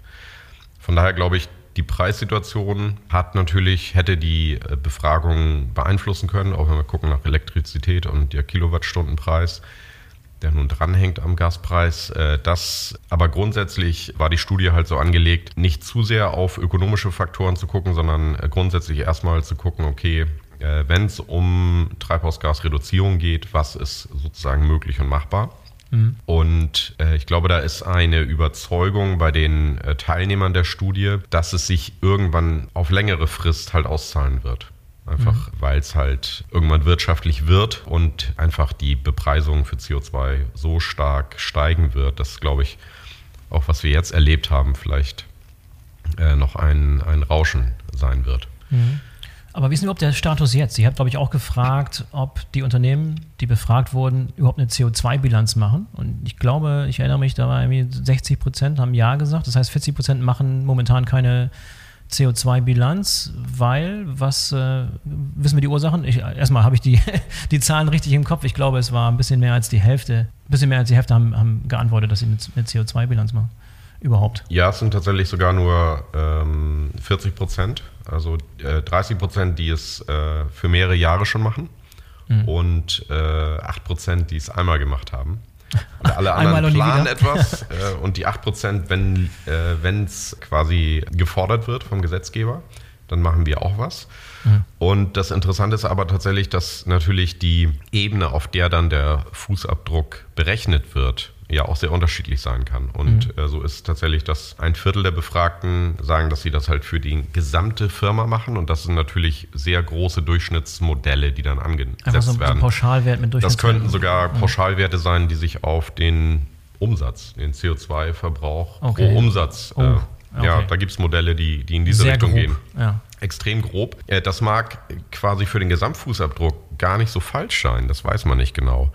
S3: Von daher glaube ich, die Preissituation hat natürlich, hätte die äh, Befragung beeinflussen können, auch wenn wir gucken nach Elektrizität und der Kilowattstundenpreis der nun dranhängt am Gaspreis. Äh, das aber grundsätzlich war die Studie halt so angelegt, nicht zu sehr auf ökonomische Faktoren zu gucken, sondern äh, grundsätzlich erstmal zu gucken, okay, äh, wenn es um Treibhausgasreduzierung geht, was ist sozusagen möglich und machbar? Mhm. Und ich glaube, da ist eine Überzeugung bei den Teilnehmern der Studie, dass es sich irgendwann auf längere Frist halt auszahlen wird. Einfach mhm. weil es halt irgendwann wirtschaftlich wird und einfach die Bepreisung für CO2 so stark steigen wird, dass, glaube ich, auch was wir jetzt erlebt haben, vielleicht äh, noch ein, ein Rauschen sein wird.
S1: Mhm. Aber wie ist denn überhaupt der Status jetzt? Sie haben, glaube ich, auch gefragt, ob die Unternehmen, die befragt wurden, überhaupt eine CO2-Bilanz machen. Und ich glaube, ich erinnere mich, da war irgendwie 60 Prozent haben Ja gesagt. Das heißt, 40 Prozent machen momentan keine CO2-Bilanz, weil, was äh, wissen wir die Ursachen? Ich, erstmal habe ich die, die Zahlen richtig im Kopf. Ich glaube, es war ein bisschen mehr als die Hälfte, ein bisschen mehr als die Hälfte haben, haben geantwortet, dass sie eine CO2-Bilanz machen. Überhaupt.
S3: Ja, es sind tatsächlich sogar nur ähm, 40 Prozent, also äh, 30 Prozent, die es äh, für mehrere Jahre schon machen mhm. und äh, 8 Prozent, die es einmal gemacht haben. Und alle anderen planen etwas äh, und die 8%, wenn äh, es quasi gefordert wird vom Gesetzgeber, dann machen wir auch was. Mhm. Und das Interessante ist aber tatsächlich, dass natürlich die Ebene, auf der dann der Fußabdruck berechnet wird, ja auch sehr unterschiedlich sein kann. Und mhm. äh, so ist tatsächlich, dass ein Viertel der Befragten sagen, dass sie das halt für die gesamte Firma machen. Und das sind natürlich sehr große Durchschnittsmodelle, die dann angesetzt Einfach so, werden. So
S1: Pauschalwert mit
S3: Das könnten sogar mhm. Pauschalwerte sein, die sich auf den Umsatz, den CO2-Verbrauch okay. pro Umsatz. Oh. Äh, okay. Ja, da gibt es Modelle, die, die in diese Sehr Richtung grob. gehen. Ja. Extrem grob. Äh, das mag quasi für den Gesamtfußabdruck gar nicht so falsch sein, das weiß man nicht genau.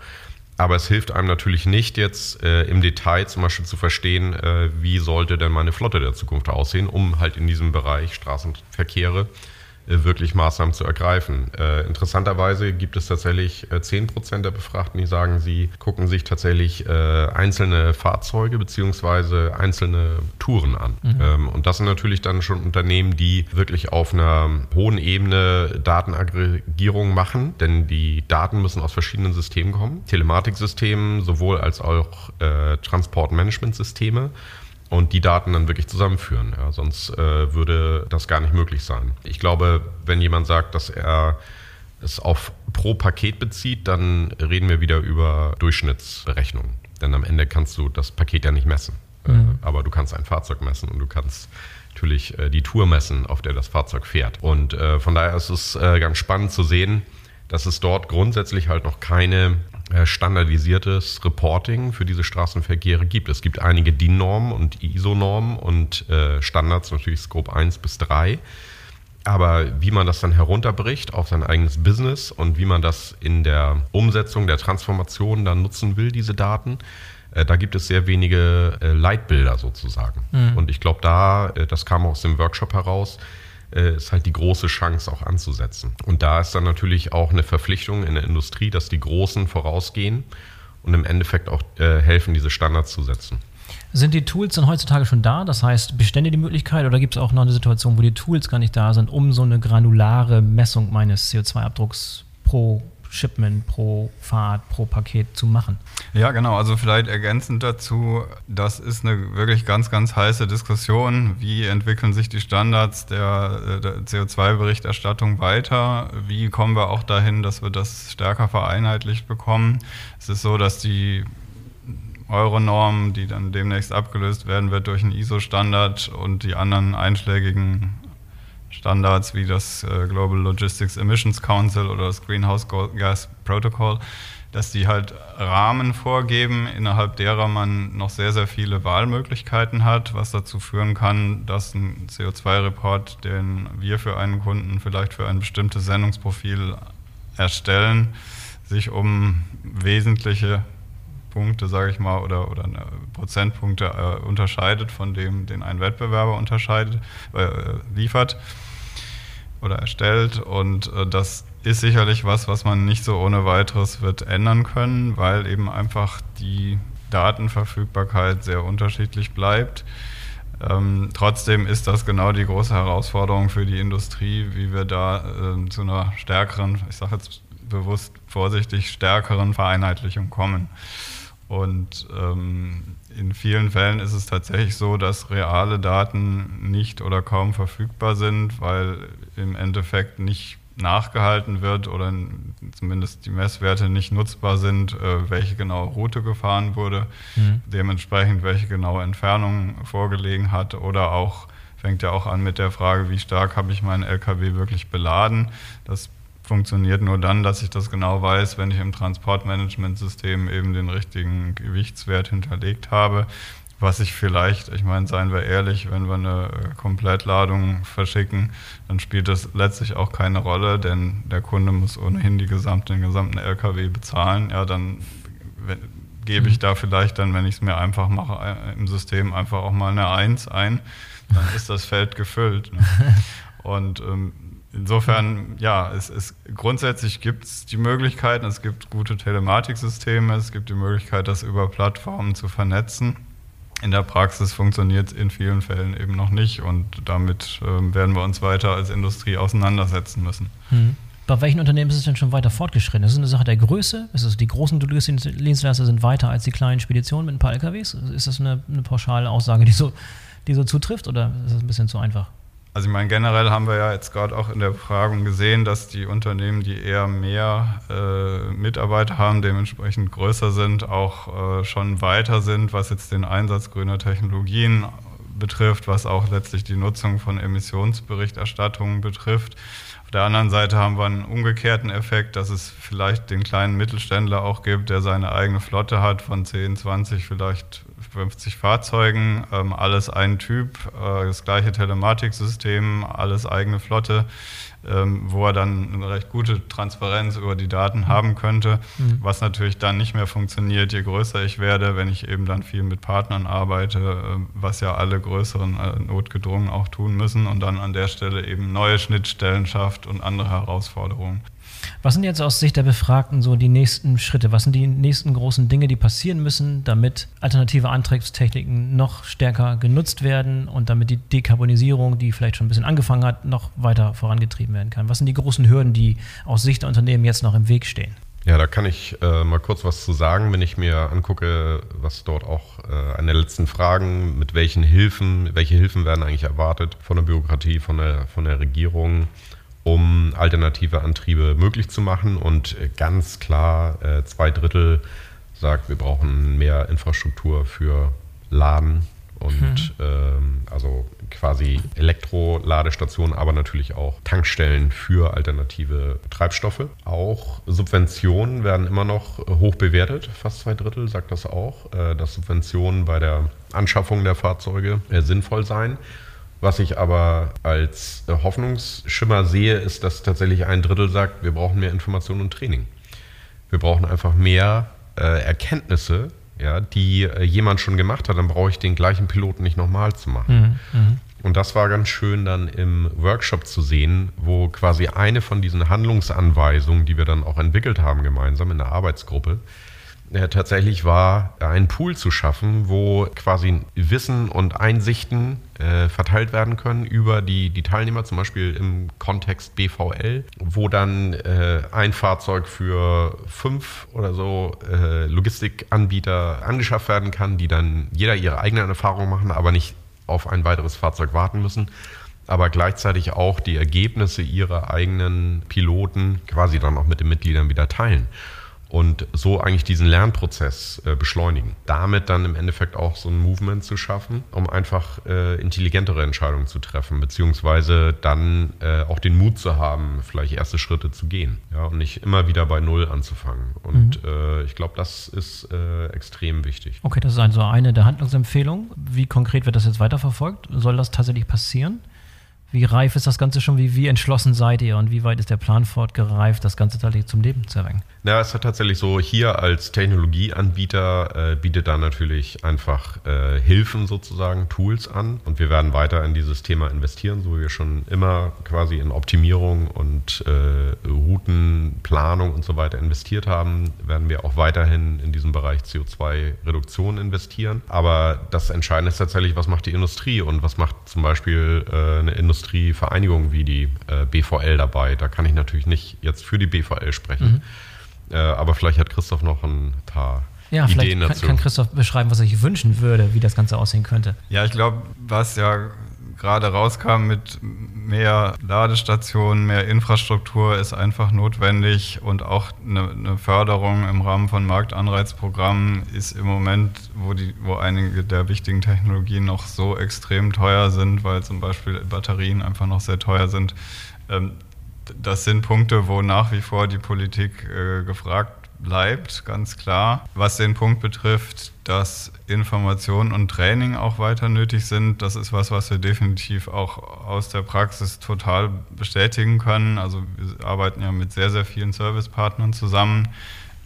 S3: Aber es hilft einem natürlich nicht jetzt äh, im Detail zum Beispiel zu verstehen, äh, wie sollte denn meine Flotte der Zukunft aussehen, um halt in diesem Bereich Straßenverkehre äh, wirklich Maßnahmen zu ergreifen. Äh, interessanterweise gibt es tatsächlich äh, 10 Prozent der Befragten, die sagen, sie gucken sich tatsächlich äh, einzelne Fahrzeuge beziehungsweise einzelne Touren an. Mhm. Ähm, und das sind natürlich dann schon Unternehmen, die wirklich auf einer hohen Ebene Datenaggregierung machen, denn die Daten müssen aus verschiedenen Systemen kommen. Telematiksystemen sowohl als auch äh, Transportmanagementsysteme und die Daten dann wirklich zusammenführen. Ja, sonst äh, würde das gar nicht möglich sein. Ich glaube, wenn jemand sagt, dass er es auf pro Paket bezieht, dann reden wir wieder über Durchschnittsberechnungen. Denn am Ende kannst du das Paket ja nicht messen. Äh, mhm. aber du kannst ein Fahrzeug messen und du kannst natürlich äh, die Tour messen, auf der das Fahrzeug fährt. Und äh, von daher ist es äh, ganz spannend zu sehen, dass es dort grundsätzlich halt noch keine äh, standardisiertes Reporting für diese Straßenverkehre gibt. Es gibt einige DIN-Normen und ISO-Normen und äh, Standards, natürlich Scope 1 bis 3. Aber wie man das dann herunterbricht auf sein eigenes Business und wie man das in der Umsetzung der Transformation dann nutzen will, diese Daten, äh, da gibt es sehr wenige äh, Leitbilder sozusagen. Mhm. Und ich glaube, da, äh, das kam aus dem Workshop heraus, äh, ist halt die große Chance auch anzusetzen. Und da ist dann natürlich auch eine Verpflichtung in der Industrie, dass die Großen vorausgehen und im Endeffekt auch äh, helfen, diese Standards zu setzen.
S1: Sind die Tools dann heutzutage schon da? Das heißt, bestände die Möglichkeit oder gibt es auch noch eine Situation, wo die Tools gar nicht da sind, um so eine granulare Messung meines CO2-Abdrucks pro Shipment, pro Fahrt, pro Paket zu machen.
S2: Ja, genau. Also vielleicht ergänzend dazu, das ist eine wirklich ganz, ganz heiße Diskussion. Wie entwickeln sich die Standards der, der CO2-Berichterstattung weiter? Wie kommen wir auch dahin, dass wir das stärker vereinheitlicht bekommen? Es ist so, dass die Euronorm, die dann demnächst abgelöst werden wird durch einen ISO-Standard und die anderen einschlägigen Standards wie das äh, Global Logistics Emissions Council oder das Greenhouse Gas Protocol, dass die halt Rahmen vorgeben, innerhalb derer man noch sehr, sehr viele Wahlmöglichkeiten hat, was dazu führen kann, dass ein CO2-Report, den wir für einen Kunden vielleicht für ein bestimmtes Sendungsprofil erstellen, sich um wesentliche Punkte, sage ich mal, oder, oder Prozentpunkte äh, unterscheidet von dem, den ein Wettbewerber unterscheidet, äh, liefert oder erstellt. Und äh, das ist sicherlich was, was man nicht so ohne weiteres wird ändern können, weil eben einfach die Datenverfügbarkeit sehr unterschiedlich bleibt. Ähm, trotzdem ist das genau die große Herausforderung für die Industrie, wie wir da äh, zu einer stärkeren, ich sage jetzt bewusst vorsichtig, stärkeren Vereinheitlichung kommen. Und ähm, in vielen Fällen ist es tatsächlich so, dass reale Daten nicht oder kaum verfügbar sind, weil im Endeffekt nicht nachgehalten wird oder zumindest die Messwerte nicht nutzbar sind, äh, welche genaue Route gefahren wurde, mhm. dementsprechend welche genaue Entfernung vorgelegen hat oder auch fängt ja auch an mit der Frage, wie stark habe ich meinen LKW wirklich beladen. Das funktioniert nur dann, dass ich das genau weiß, wenn ich im Transportmanagementsystem eben den richtigen Gewichtswert hinterlegt habe. was ich vielleicht, ich meine, seien wir ehrlich, wenn wir eine äh, Komplettladung verschicken, dann spielt das letztlich auch keine Rolle, denn der Kunde muss ohnehin die gesamte, den gesamten LKW bezahlen. Ja, dann gebe ich mhm. da vielleicht dann, wenn ich es mir einfach mache, äh, im System einfach auch mal eine 1 ein, dann ist das Feld gefüllt. Ne? Und ähm, insofern, ja, es, es grundsätzlich gibt es die Möglichkeiten, es gibt gute Telematiksysteme, es gibt die Möglichkeit, das über Plattformen zu vernetzen. In der Praxis funktioniert es in vielen Fällen eben noch nicht und damit äh, werden wir uns weiter als Industrie auseinandersetzen müssen.
S1: Mhm. Bei welchen Unternehmen ist es denn schon weiter fortgeschritten? Ist es eine Sache der Größe? Ist es die großen Dienstleister sind weiter als die kleinen Speditionen mit ein paar LKWs? Ist das eine, eine pauschale Aussage, die so, die so zutrifft oder ist das ein bisschen zu einfach?
S2: Also ich meine, generell haben wir ja jetzt gerade auch in der Befragung gesehen, dass die Unternehmen, die eher mehr äh, Mitarbeiter haben, dementsprechend größer sind, auch äh, schon weiter sind, was jetzt den Einsatz grüner Technologien betrifft, was auch letztlich die Nutzung von Emissionsberichterstattungen betrifft. Auf der anderen Seite haben wir einen umgekehrten Effekt, dass es vielleicht den kleinen Mittelständler auch gibt, der seine eigene Flotte hat von 10, 20, vielleicht 50 Fahrzeugen, ähm, alles ein Typ, äh, das gleiche Telematiksystem, alles eigene Flotte, wo er dann eine recht gute Transparenz über die Daten haben könnte, mhm. was natürlich dann nicht mehr funktioniert, je größer ich werde, wenn ich eben dann viel mit Partnern arbeite, äh, was ja alle größeren äh, notgedrungen auch tun müssen und dann an der Stelle eben neue Schnittstellen schafft und andere Herausforderungen.
S1: Was sind jetzt aus Sicht der Befragten so die nächsten Schritte? Was sind die nächsten großen Dinge, die passieren müssen, damit alternative Antriebstechniken noch stärker genutzt werden und damit die Dekarbonisierung, die vielleicht schon ein bisschen angefangen hat, noch weiter vorangetrieben werden kann? Was sind die großen Hürden, die aus Sicht der Unternehmen jetzt noch im Weg stehen?
S3: Ja, da kann ich äh, mal kurz was zu sagen, wenn ich mir angucke, was dort auch äh, an der letzten Fragen, mit welchen Hilfen, welche Hilfen werden eigentlich erwartet von der Bürokratie, von der, von der Regierung um alternative Antriebe möglich zu machen. Und ganz klar, äh, zwei Drittel sagt, wir brauchen mehr Infrastruktur für Laden und ähm, also quasi Elektroladestationen, aber natürlich auch Tankstellen für alternative Treibstoffe. Auch Subventionen werden immer noch hoch bewertet, fast zwei Drittel sagt das auch, äh, dass Subventionen bei der Anschaffung der Fahrzeuge äh, sinnvoll seien. Was ich aber als Hoffnungsschimmer sehe, ist, dass tatsächlich ein Drittel sagt, wir brauchen mehr Informationen und Training. Wir brauchen einfach mehr äh, Erkenntnisse, ja, die äh, jemand schon gemacht hat. Dann brauche ich den gleichen Piloten nicht nochmal zu machen. Mhm, mhm. Und das war ganz schön dann im Workshop zu sehen, wo quasi eine von diesen Handlungsanweisungen, die wir dann auch entwickelt haben gemeinsam in der Arbeitsgruppe, äh, tatsächlich war, einen Pool zu schaffen, wo quasi Wissen und Einsichten äh, verteilt werden können über die, die Teilnehmer, zum Beispiel im Kontext BVL, wo dann äh, ein Fahrzeug für fünf oder so äh, Logistikanbieter angeschafft werden kann, die dann jeder ihre eigenen Erfahrungen machen, aber nicht auf ein weiteres Fahrzeug warten müssen aber gleichzeitig auch die Ergebnisse ihrer eigenen Piloten quasi dann auch mit den Mitgliedern wieder teilen und so eigentlich diesen Lernprozess äh, beschleunigen. Damit dann im Endeffekt auch so ein Movement zu schaffen, um einfach äh, intelligentere Entscheidungen zu treffen, beziehungsweise dann äh, auch den Mut zu haben, vielleicht erste Schritte zu gehen ja, und nicht immer wieder bei Null anzufangen. Und mhm. Äh, ich glaube, das ist äh, extrem wichtig.
S1: Okay, das ist also eine der Handlungsempfehlungen. Wie konkret wird das jetzt weiterverfolgt? Soll das tatsächlich passieren? Wie reif ist das Ganze schon? Wie, wie entschlossen seid ihr und wie weit ist der Plan fortgereift, das Ganze tatsächlich zum Leben zu erwecken?
S3: Ja, es hat tatsächlich so, hier als Technologieanbieter äh, bietet da natürlich einfach äh, Hilfen sozusagen, Tools an. Und wir werden weiter in dieses Thema investieren, so wie wir schon immer quasi in Optimierung und äh, Routenplanung und so weiter investiert haben, werden wir auch weiterhin in diesem Bereich CO2-Reduktion investieren. Aber das Entscheidende ist tatsächlich, was macht die Industrie und was macht zum Beispiel äh, eine Industrievereinigung wie die äh, BVL dabei. Da kann ich natürlich nicht jetzt für die BVL sprechen. Mhm äh, aber vielleicht hat Christoph noch ein paar ja, Ideen
S1: dazu. Kann, kann Christoph beschreiben, was er sich wünschen würde, wie das Ganze aussehen könnte.
S2: Ja, ich glaube, was ja gerade rauskam mit mehr Ladestationen, mehr Infrastruktur ist einfach notwendig. Und auch eine, eine, Förderung im Rahmen von Marktanreizprogrammen ist im Moment, wo, die, wo einige der wichtigen Technologien noch so extrem teuer sind, weil zum Beispiel Batterien einfach noch sehr teuer sind, ähm, das sind Punkte, wo nach wie vor die Politik äh, gefragt bleibt, ganz klar. Was den Punkt betrifft, dass Information und Training auch weiter nötig sind, das ist was, was wir definitiv auch aus der Praxis total bestätigen können. Also wir arbeiten ja mit sehr, sehr vielen Servicepartnern zusammen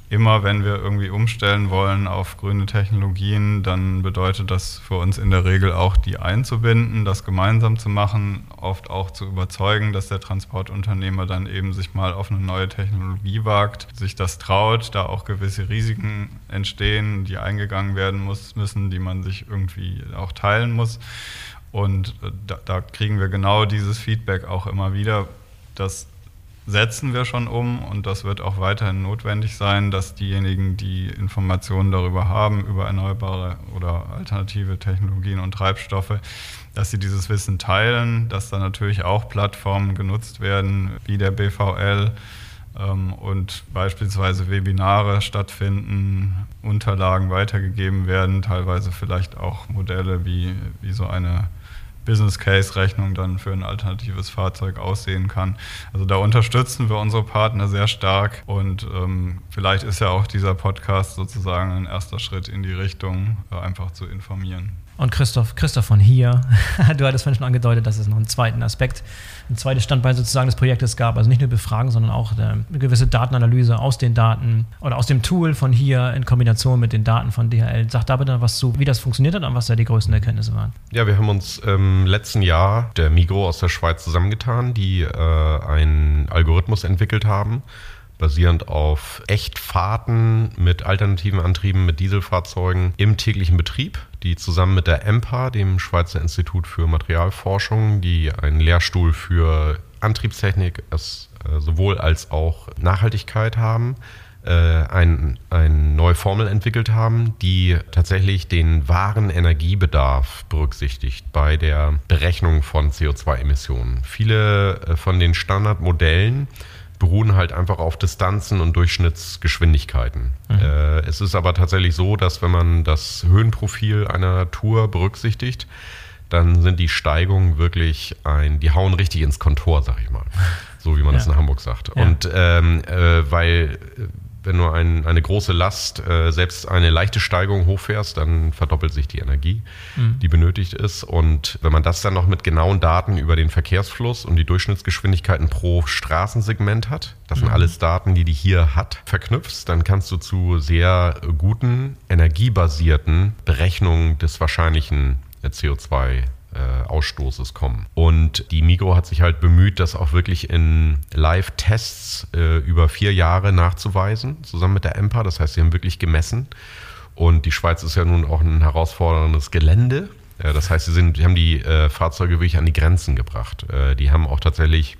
S2: immer wenn wir irgendwie umstellen wollen auf grüne Technologien, dann bedeutet das für uns in der Regel auch, die einzubinden, das gemeinsam zu machen, oft auch zu überzeugen, dass der Transportunternehmer dann eben sich mal auf eine neue Technologie wagt, sich das traut, da auch gewisse Risiken entstehen, die eingegangen werden muss, müssen, die man sich irgendwie auch teilen muss. Und äh, da, da kriegen wir genau dieses Feedback auch immer wieder, dass setzen wir schon um und das wird auch weiterhin notwendig sein, dass diejenigen, die Informationen darüber haben, über erneuerbare oder alternative Technologien und Treibstoffe, dass sie dieses Wissen teilen, dass da natürlich auch Plattformen genutzt werden, wie der BVL ähm, und beispielsweise Webinare stattfinden, Unterlagen weitergegeben werden, teilweise vielleicht auch Modelle wie, wie so eine Business Case Rechnung dann für ein alternatives Fahrzeug aussehen kann. Also da unterstützen wir unsere Partner sehr stark und ähm, vielleicht ist ja auch dieser Podcast sozusagen ein erster Schritt in die Richtung, äh, einfach zu informieren.
S1: Und Christoph, Christoph von hier, du hattest vorhin schon angedeutet, dass es noch einen zweiten Aspekt, ein zweites Standbein sozusagen des Projektes gab. Also nicht nur Befragen, sondern auch eine gewisse Datenanalyse aus den Daten oder aus dem Tool von hier in Kombination mit den Daten von DHL. Sag da bitte was zu, wie das funktioniert hat und was da die größten Erkenntnisse waren.
S3: Ja, wir haben uns im letzten Jahr der Migro aus der Schweiz zusammengetan, die äh, einen Algorithmus entwickelt haben basierend auf Echtfahrten mit alternativen Antrieben, mit Dieselfahrzeugen im täglichen Betrieb, die zusammen mit der EMPA, dem Schweizer Institut für Materialforschung, die einen Lehrstuhl für Antriebstechnik äh, sowohl als auch Nachhaltigkeit haben, äh, eine ein neue Formel entwickelt haben, die tatsächlich den wahren Energiebedarf berücksichtigt bei der Berechnung von CO2-Emissionen. Viele äh, von den Standardmodellen beruhen halt einfach auf Distanzen und Durchschnittsgeschwindigkeiten. Mhm. Äh, es ist aber tatsächlich so, dass wenn man das Höhenprofil einer Tour berücksichtigt, dann sind die Steigungen wirklich ein, die hauen richtig ins Kontor, sag ich mal. So wie man ja. das in Hamburg sagt. Ja. Und ähm, äh, weil wenn du ein, eine große Last, äh, selbst eine leichte Steigung hochfährst, dann verdoppelt sich die Energie, mhm. die benötigt ist. Und wenn man das dann noch mit genauen Daten über den Verkehrsfluss und die Durchschnittsgeschwindigkeiten pro Straßensegment hat, das mhm. sind alles Daten, die die hier hat, verknüpfst, dann kannst du zu sehr guten, energiebasierten Berechnungen des wahrscheinlichen CO2 äh, Ausstoßes kommen. Und die Migro hat sich halt bemüht, das auch wirklich in Live-Tests äh, über vier Jahre nachzuweisen, zusammen mit der EMPA. Das heißt, sie haben wirklich gemessen. Und die Schweiz ist ja nun auch ein herausforderndes Gelände. Äh, das heißt, sie, sind, sie haben die äh, Fahrzeuge wirklich an die Grenzen gebracht. Äh, die haben auch tatsächlich,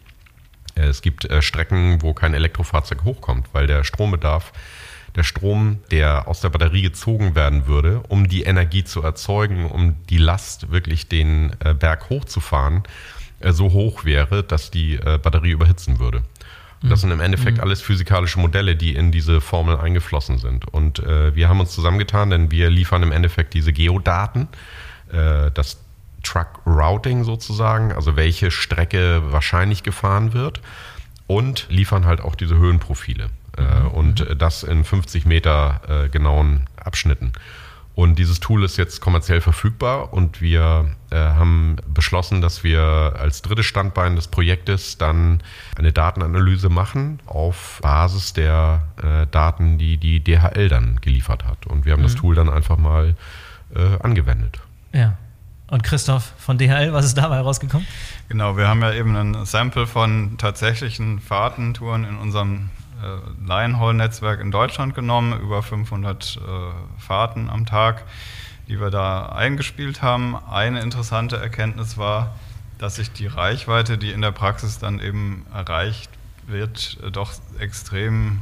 S3: es gibt Strecken, wo kein Elektrofahrzeug hochkommt, weil der Strombedarf der Strom, der aus der Batterie gezogen werden würde, um die Energie zu erzeugen, um die Last wirklich den äh, Berg hochzufahren, äh, so hoch wäre, dass die äh, Batterie überhitzen würde. Das sind im Endeffekt mhm. alles physikalische Modelle, die in diese Formel eingeflossen sind. Und äh, wir haben uns zusammengetan, denn wir liefern im Endeffekt diese Geodaten, äh, das Truck Routing sozusagen, also welche Strecke wahrscheinlich gefahren wird und liefern halt auch diese Höhenprofile. Äh, und das in 50 Meter äh, genauen Abschnitten. Und dieses Tool ist jetzt kommerziell verfügbar und wir äh, haben beschlossen, dass wir als drittes Standbein des Projektes dann eine Datenanalyse machen auf Basis der äh, Daten, die die DHL dann geliefert hat. Und wir haben mhm. das Tool dann einfach mal äh, angewendet.
S1: Ja. Und Christoph von DHL, was ist dabei rausgekommen?
S2: Genau, wir haben ja eben ein Sample von tatsächlichen Fahrtentouren in unserem äh, Lionhaul-Netzwerk in Deutschland genommen, über 500 äh, Fahrten am Tag, die wir da eingespielt haben. Eine interessante Erkenntnis war, dass sich die Reichweite, die in der Praxis dann eben erreicht wird, doch extrem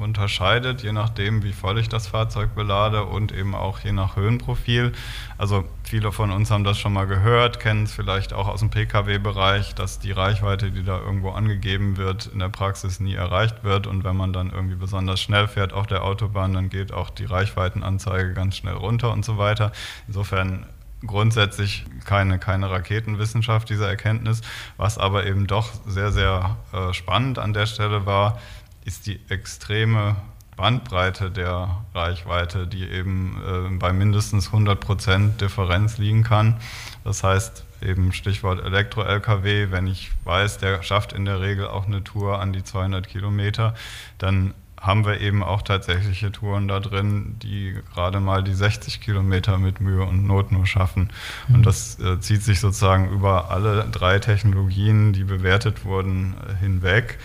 S2: unterscheidet, je nachdem, wie voll ich das Fahrzeug belade und eben auch je nach Höhenprofil. Also viele von uns haben das schon mal gehört, kennen es vielleicht auch aus dem Pkw-Bereich, dass die Reichweite, die da irgendwo angegeben wird, in der Praxis nie erreicht wird. Und wenn man dann irgendwie besonders schnell fährt auf der Autobahn, dann geht auch die Reichweitenanzeige ganz schnell runter und so weiter. Insofern grundsätzlich keine, keine Raketenwissenschaft dieser Erkenntnis. Was aber eben doch sehr, sehr äh, spannend an der Stelle war, ist die extreme Bandbreite der Reichweite, die eben äh, bei mindestens 100% Differenz liegen kann. Das heißt, eben Stichwort Elektro-LKW, wenn ich weiß, der schafft in der Regel auch eine Tour an die 200 Kilometer, dann haben wir eben auch tatsächliche Touren da drin, die gerade mal die 60 Kilometer mit Mühe und Not nur schaffen. Mhm. Und das äh, zieht sich sozusagen über alle drei Technologien, die bewertet wurden, äh, hinweg.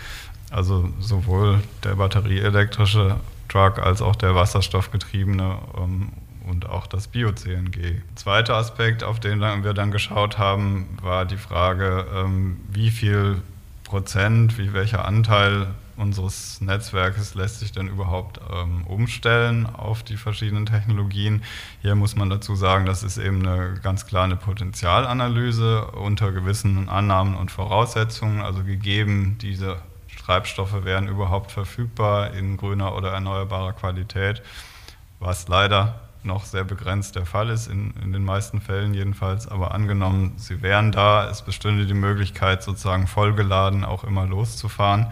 S2: Also sowohl der batterieelektrische Truck als auch der wasserstoffgetriebene ähm, und auch das Bio-CNG. Zweiter Aspekt, auf den wir dann geschaut haben, war die Frage, ähm, wie viel Prozent, wie welcher Anteil unseres Netzwerkes lässt sich denn überhaupt ähm, umstellen auf die verschiedenen Technologien. Hier muss man dazu sagen, das ist eben eine ganz klar eine Potenzialanalyse unter gewissen Annahmen und Voraussetzungen, also gegeben diese Treibstoffe wären überhaupt verfügbar in grüner oder erneuerbarer Qualität, was leider noch sehr begrenzt der Fall ist, in, in den meisten Fällen jedenfalls. Aber angenommen, sie wären da, es bestünde die Möglichkeit, sozusagen vollgeladen auch immer loszufahren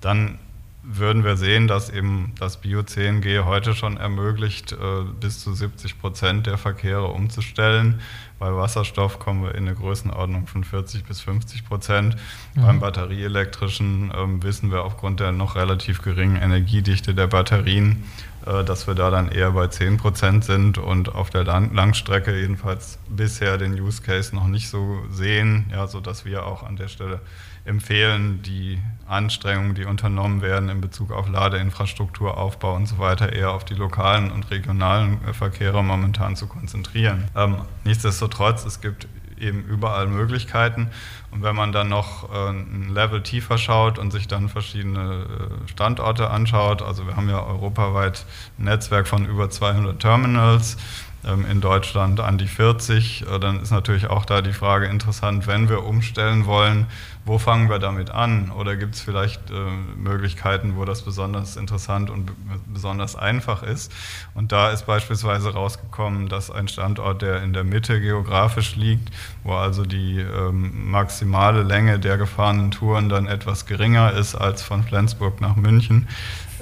S2: dann würden wir sehen, dass eben das Bio-CNG heute schon ermöglicht, äh, bis zu 70 Prozent der Verkehre umzustellen. Bei Wasserstoff kommen wir in eine Größenordnung von 40 bis 50 Prozent. Mhm. Beim batterieelektrischen ähm, wissen wir aufgrund der noch relativ geringen Energiedichte der Batterien, dass wir da dann eher bei 10 Prozent sind und auf der Langstrecke jedenfalls bisher den Use Case noch nicht so sehen, ja, sodass wir auch an der Stelle empfehlen, die Anstrengungen, die unternommen werden in Bezug auf Ladeinfrastrukturaufbau und so weiter, eher auf die lokalen und regionalen Verkehre momentan zu konzentrieren. Ähm, nichtsdestotrotz, es gibt eben überall Möglichkeiten. Und wenn man dann noch äh, ein Level tiefer schaut und sich dann verschiedene äh, Standorte anschaut, also wir haben ja europaweit ein Netzwerk von über 200 Terminals, in Deutschland an die 40. Äh, dann ist natürlich auch da die Frage interessant, wenn wir umstellen wollen, wo fangen wir damit an? Oder gibt es vielleicht äh, Möglichkeiten, wo das besonders interessant und besonders einfach ist? Und da ist beispielsweise rausgekommen, dass ein Standort, der in der Mitte geografisch liegt, wo also die ähm, maximale Länge der gefahrenen Touren dann etwas geringer ist als von Flensburg nach München,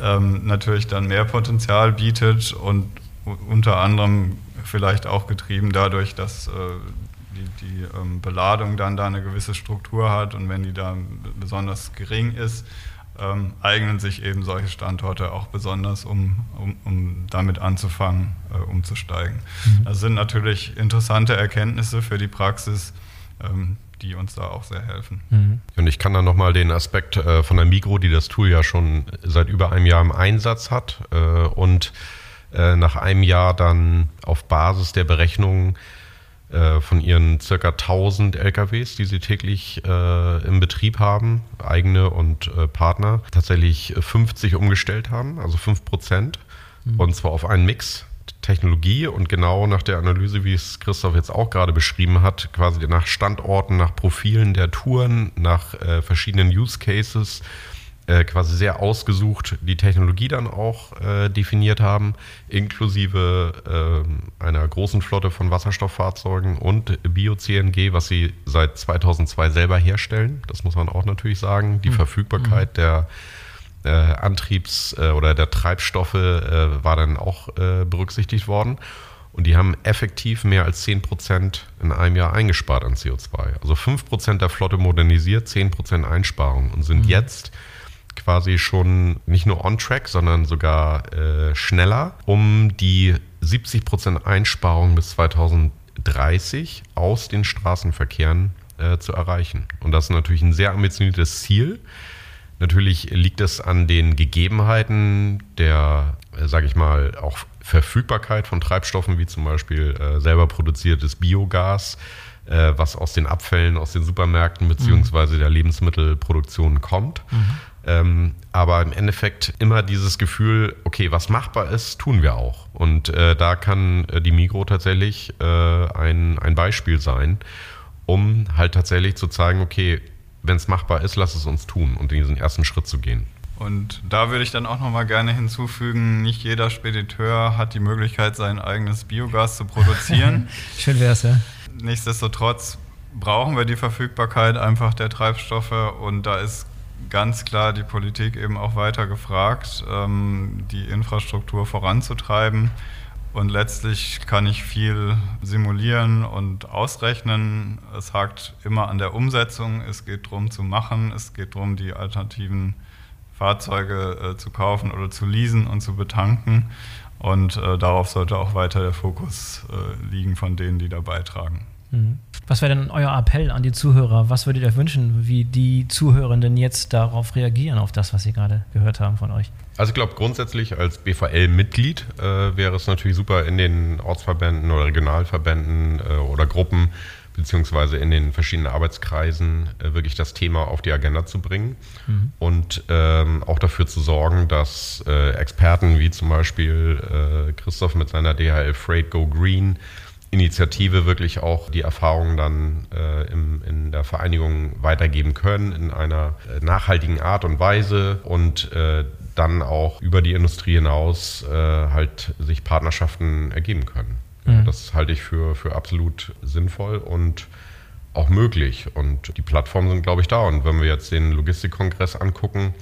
S2: ähm, natürlich dann mehr Potenzial bietet und unter anderem vielleicht auch getrieben dadurch, dass äh, die, die ähm, Beladung dann da eine gewisse Struktur hat und wenn die da besonders gering ist, ähm, eignen sich eben solche Standorte auch besonders, um, um, um damit anzufangen, äh, umzusteigen. Mhm. Das sind natürlich interessante Erkenntnisse für die Praxis, ähm, die uns da auch sehr helfen.
S3: Mhm. Und ich kann da nochmal den Aspekt äh, von der Migro, die das Tool ja schon seit über einem Jahr im Einsatz hat äh, und äh, nach einem Jahr dann auf Basis der Berechnungen äh, von ihren circa 1000 LKWs, die sie täglich äh, im Betrieb haben, eigene und äh, Partner, tatsächlich 50 umgestellt haben, also 5 Prozent. Mhm. Und zwar auf einen Mix Technologie und genau nach der Analyse, wie es Christoph jetzt auch gerade beschrieben hat, quasi nach Standorten, nach Profilen der Touren, nach äh, verschiedenen Use Cases äh, quasi sehr ausgesucht die Technologie dann auch äh, definiert haben, inklusive äh, einer großen Flotte von Wasserstofffahrzeugen und Bio-CNG, was sie seit 2002 selber herstellen. Das muss man auch natürlich sagen. Die mhm. Verfügbarkeit mhm. der äh, Antriebs- äh, oder der Treibstoffe war dann auch berücksichtigt worden. Und die haben effektiv mehr als 10% in einem Jahr eingespart an CO2. Also 5% der Flotte modernisiert, 10% Einsparung und sind mhm. jetzt quasi schon nicht nur on-track, sondern sogar äh, schneller, um die 70% Einsparung bis 2030 aus den Straßenverkehren äh, zu erreichen. Und das ist natürlich ein sehr ambitioniertes Ziel. Natürlich liegt es an den Gegebenheiten der, äh, sage ich mal, auch Verfügbarkeit von Treibstoffen, wie zum Beispiel äh, selber produziertes Biogas, äh, was aus den Abfällen aus den Supermärkten bzw. mhm. der Lebensmittelproduktion kommt. Mhm. Ähm, aber im Endeffekt immer dieses Gefühl, okay, was machbar ist, tun wir auch. Und äh, da kann äh, die Migro tatsächlich äh, ein, ein Beispiel sein, um halt tatsächlich zu zeigen, okay, wenn es machbar ist, lass es uns tun und diesen ersten Schritt zu gehen.
S2: Und da würde ich dann auch nochmal gerne hinzufügen, nicht jeder Spediteur hat die Möglichkeit, sein eigenes Biogas zu produzieren.
S1: Schön wäre es, ja.
S2: Nichtsdestotrotz brauchen wir die Verfügbarkeit einfach der Treibstoffe und da ist ganz klar die Politik eben auch weiter gefragt, ähm, die Infrastruktur voranzutreiben. Und letztlich kann ich viel simulieren und ausrechnen. Es hakt immer an der Umsetzung. Es geht darum zu machen. Es geht darum, die alternativen Fahrzeuge äh, zu kaufen oder zu leasen und zu betanken. Und äh, darauf sollte auch weiter der Fokus äh, liegen von denen, die da beitragen.
S1: Mhm. Was wäre denn euer Appell an die Zuhörer? Was würdet ihr euch wünschen, wie die Zuhörenden jetzt darauf reagieren, auf das, was sie gerade gehört haben von euch?
S3: Also ich glaube grundsätzlich als BVL-Mitglied äh, wäre es natürlich super in den Ortsverbänden oder Regionalverbänden äh, oder Gruppen beziehungsweise in den verschiedenen Arbeitskreisen äh, wirklich das Thema auf die Agenda zu bringen mhm. und ähm, auch dafür zu sorgen, dass äh, Experten wie zum Beispiel äh, Christoph mit seiner DHL Freight Go Green Initiative wirklich auch die Erfahrungen dann äh, im, in der Vereinigung weitergeben können in einer äh, nachhaltigen Art und Weise und äh, dann auch über die Industrie hinaus äh, halt sich Partnerschaften ergeben können. Mhm. Das halte ich für, für absolut sinnvoll und auch möglich. Und die Plattformen sind, glaube ich, da. Und wenn wir jetzt den Logistikkongress angucken,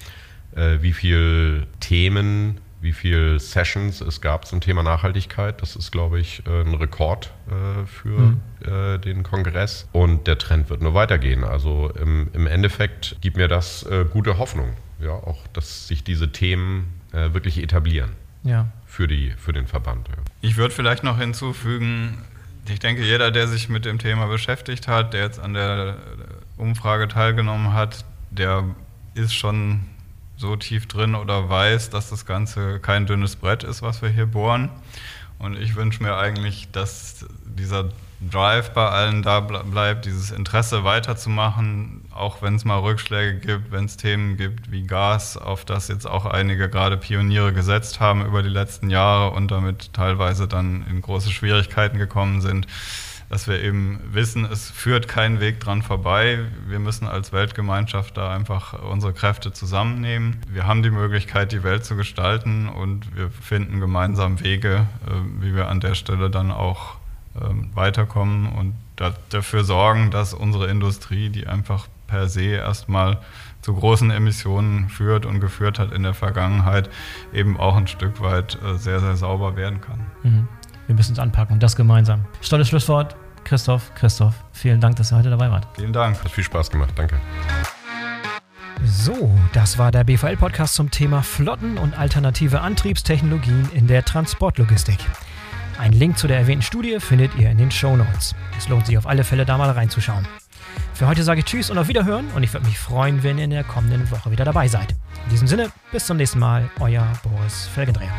S3: äh, wie viele Themen wie viele Sessions es gab zum Thema Nachhaltigkeit. Das ist, glaube ich, äh, ein Rekord äh, für mhm. Äh, den Kongress. Und der Trend wird nur weitergehen. Also im, im Endeffekt gibt mir das gute Hoffnung, ja, auch dass sich diese Themen wirklich etablieren. Ja. Für, die, für den Verband. Ja.
S2: Ich würde vielleicht noch hinzufügen, ich denke, jeder, der sich mit dem Thema beschäftigt hat, der jetzt an der Umfrage teilgenommen hat, der ist schon so tief drin oder weiß, dass das Ganze kein dünnes Brett ist, was wir hier bohren. Und ich wünsche mir eigentlich, dass dieser Drive bei allen da bleibt, dieses Interesse weiterzumachen, auch wenn es mal Rückschläge gibt, wenn es Themen gibt wie Gas, auf das jetzt auch einige gerade Pioniere gesetzt haben über die letzten Jahre und damit teilweise dann in große Schwierigkeiten gekommen sind dass wir eben wissen, es führt kein Weg dran vorbei. Wir müssen als Weltgemeinschaft da einfach unsere Kräfte zusammennehmen. Wir haben die Möglichkeit, die Welt zu gestalten und wir finden gemeinsam Wege, äh, wie wir an der Stelle dann auch ähm, weiterkommen und dafür sorgen, dass unsere Industrie, die einfach per se erstmal zu großen Emissionen führt und geführt hat in der Vergangenheit, eben auch ein Stück weit äh, sehr, sehr sauber werden kann. Mhm.
S1: Wir müssen es anpacken und das gemeinsam. Stolles Schlusswort. Christoph, Christoph, vielen Dank, dass ihr heute dabei wart.
S2: Vielen Dank.
S3: Hat viel Spaß gemacht. Danke.
S1: So, das war der BVL-Podcast zum Thema Flotten und alternative Antriebstechnologien in der Transportlogistik. Einen Link zu der erwähnten Studie findet ihr in den Show Notes. Es lohnt sich auf alle Fälle, da mal reinzuschauen. Für heute sage ich Tschüss und auf Wiederhören und ich würde mich freuen, wenn ihr in der kommenden Woche wieder dabei seid. In diesem Sinne, bis zum nächsten Mal, euer Boris Felgendreher.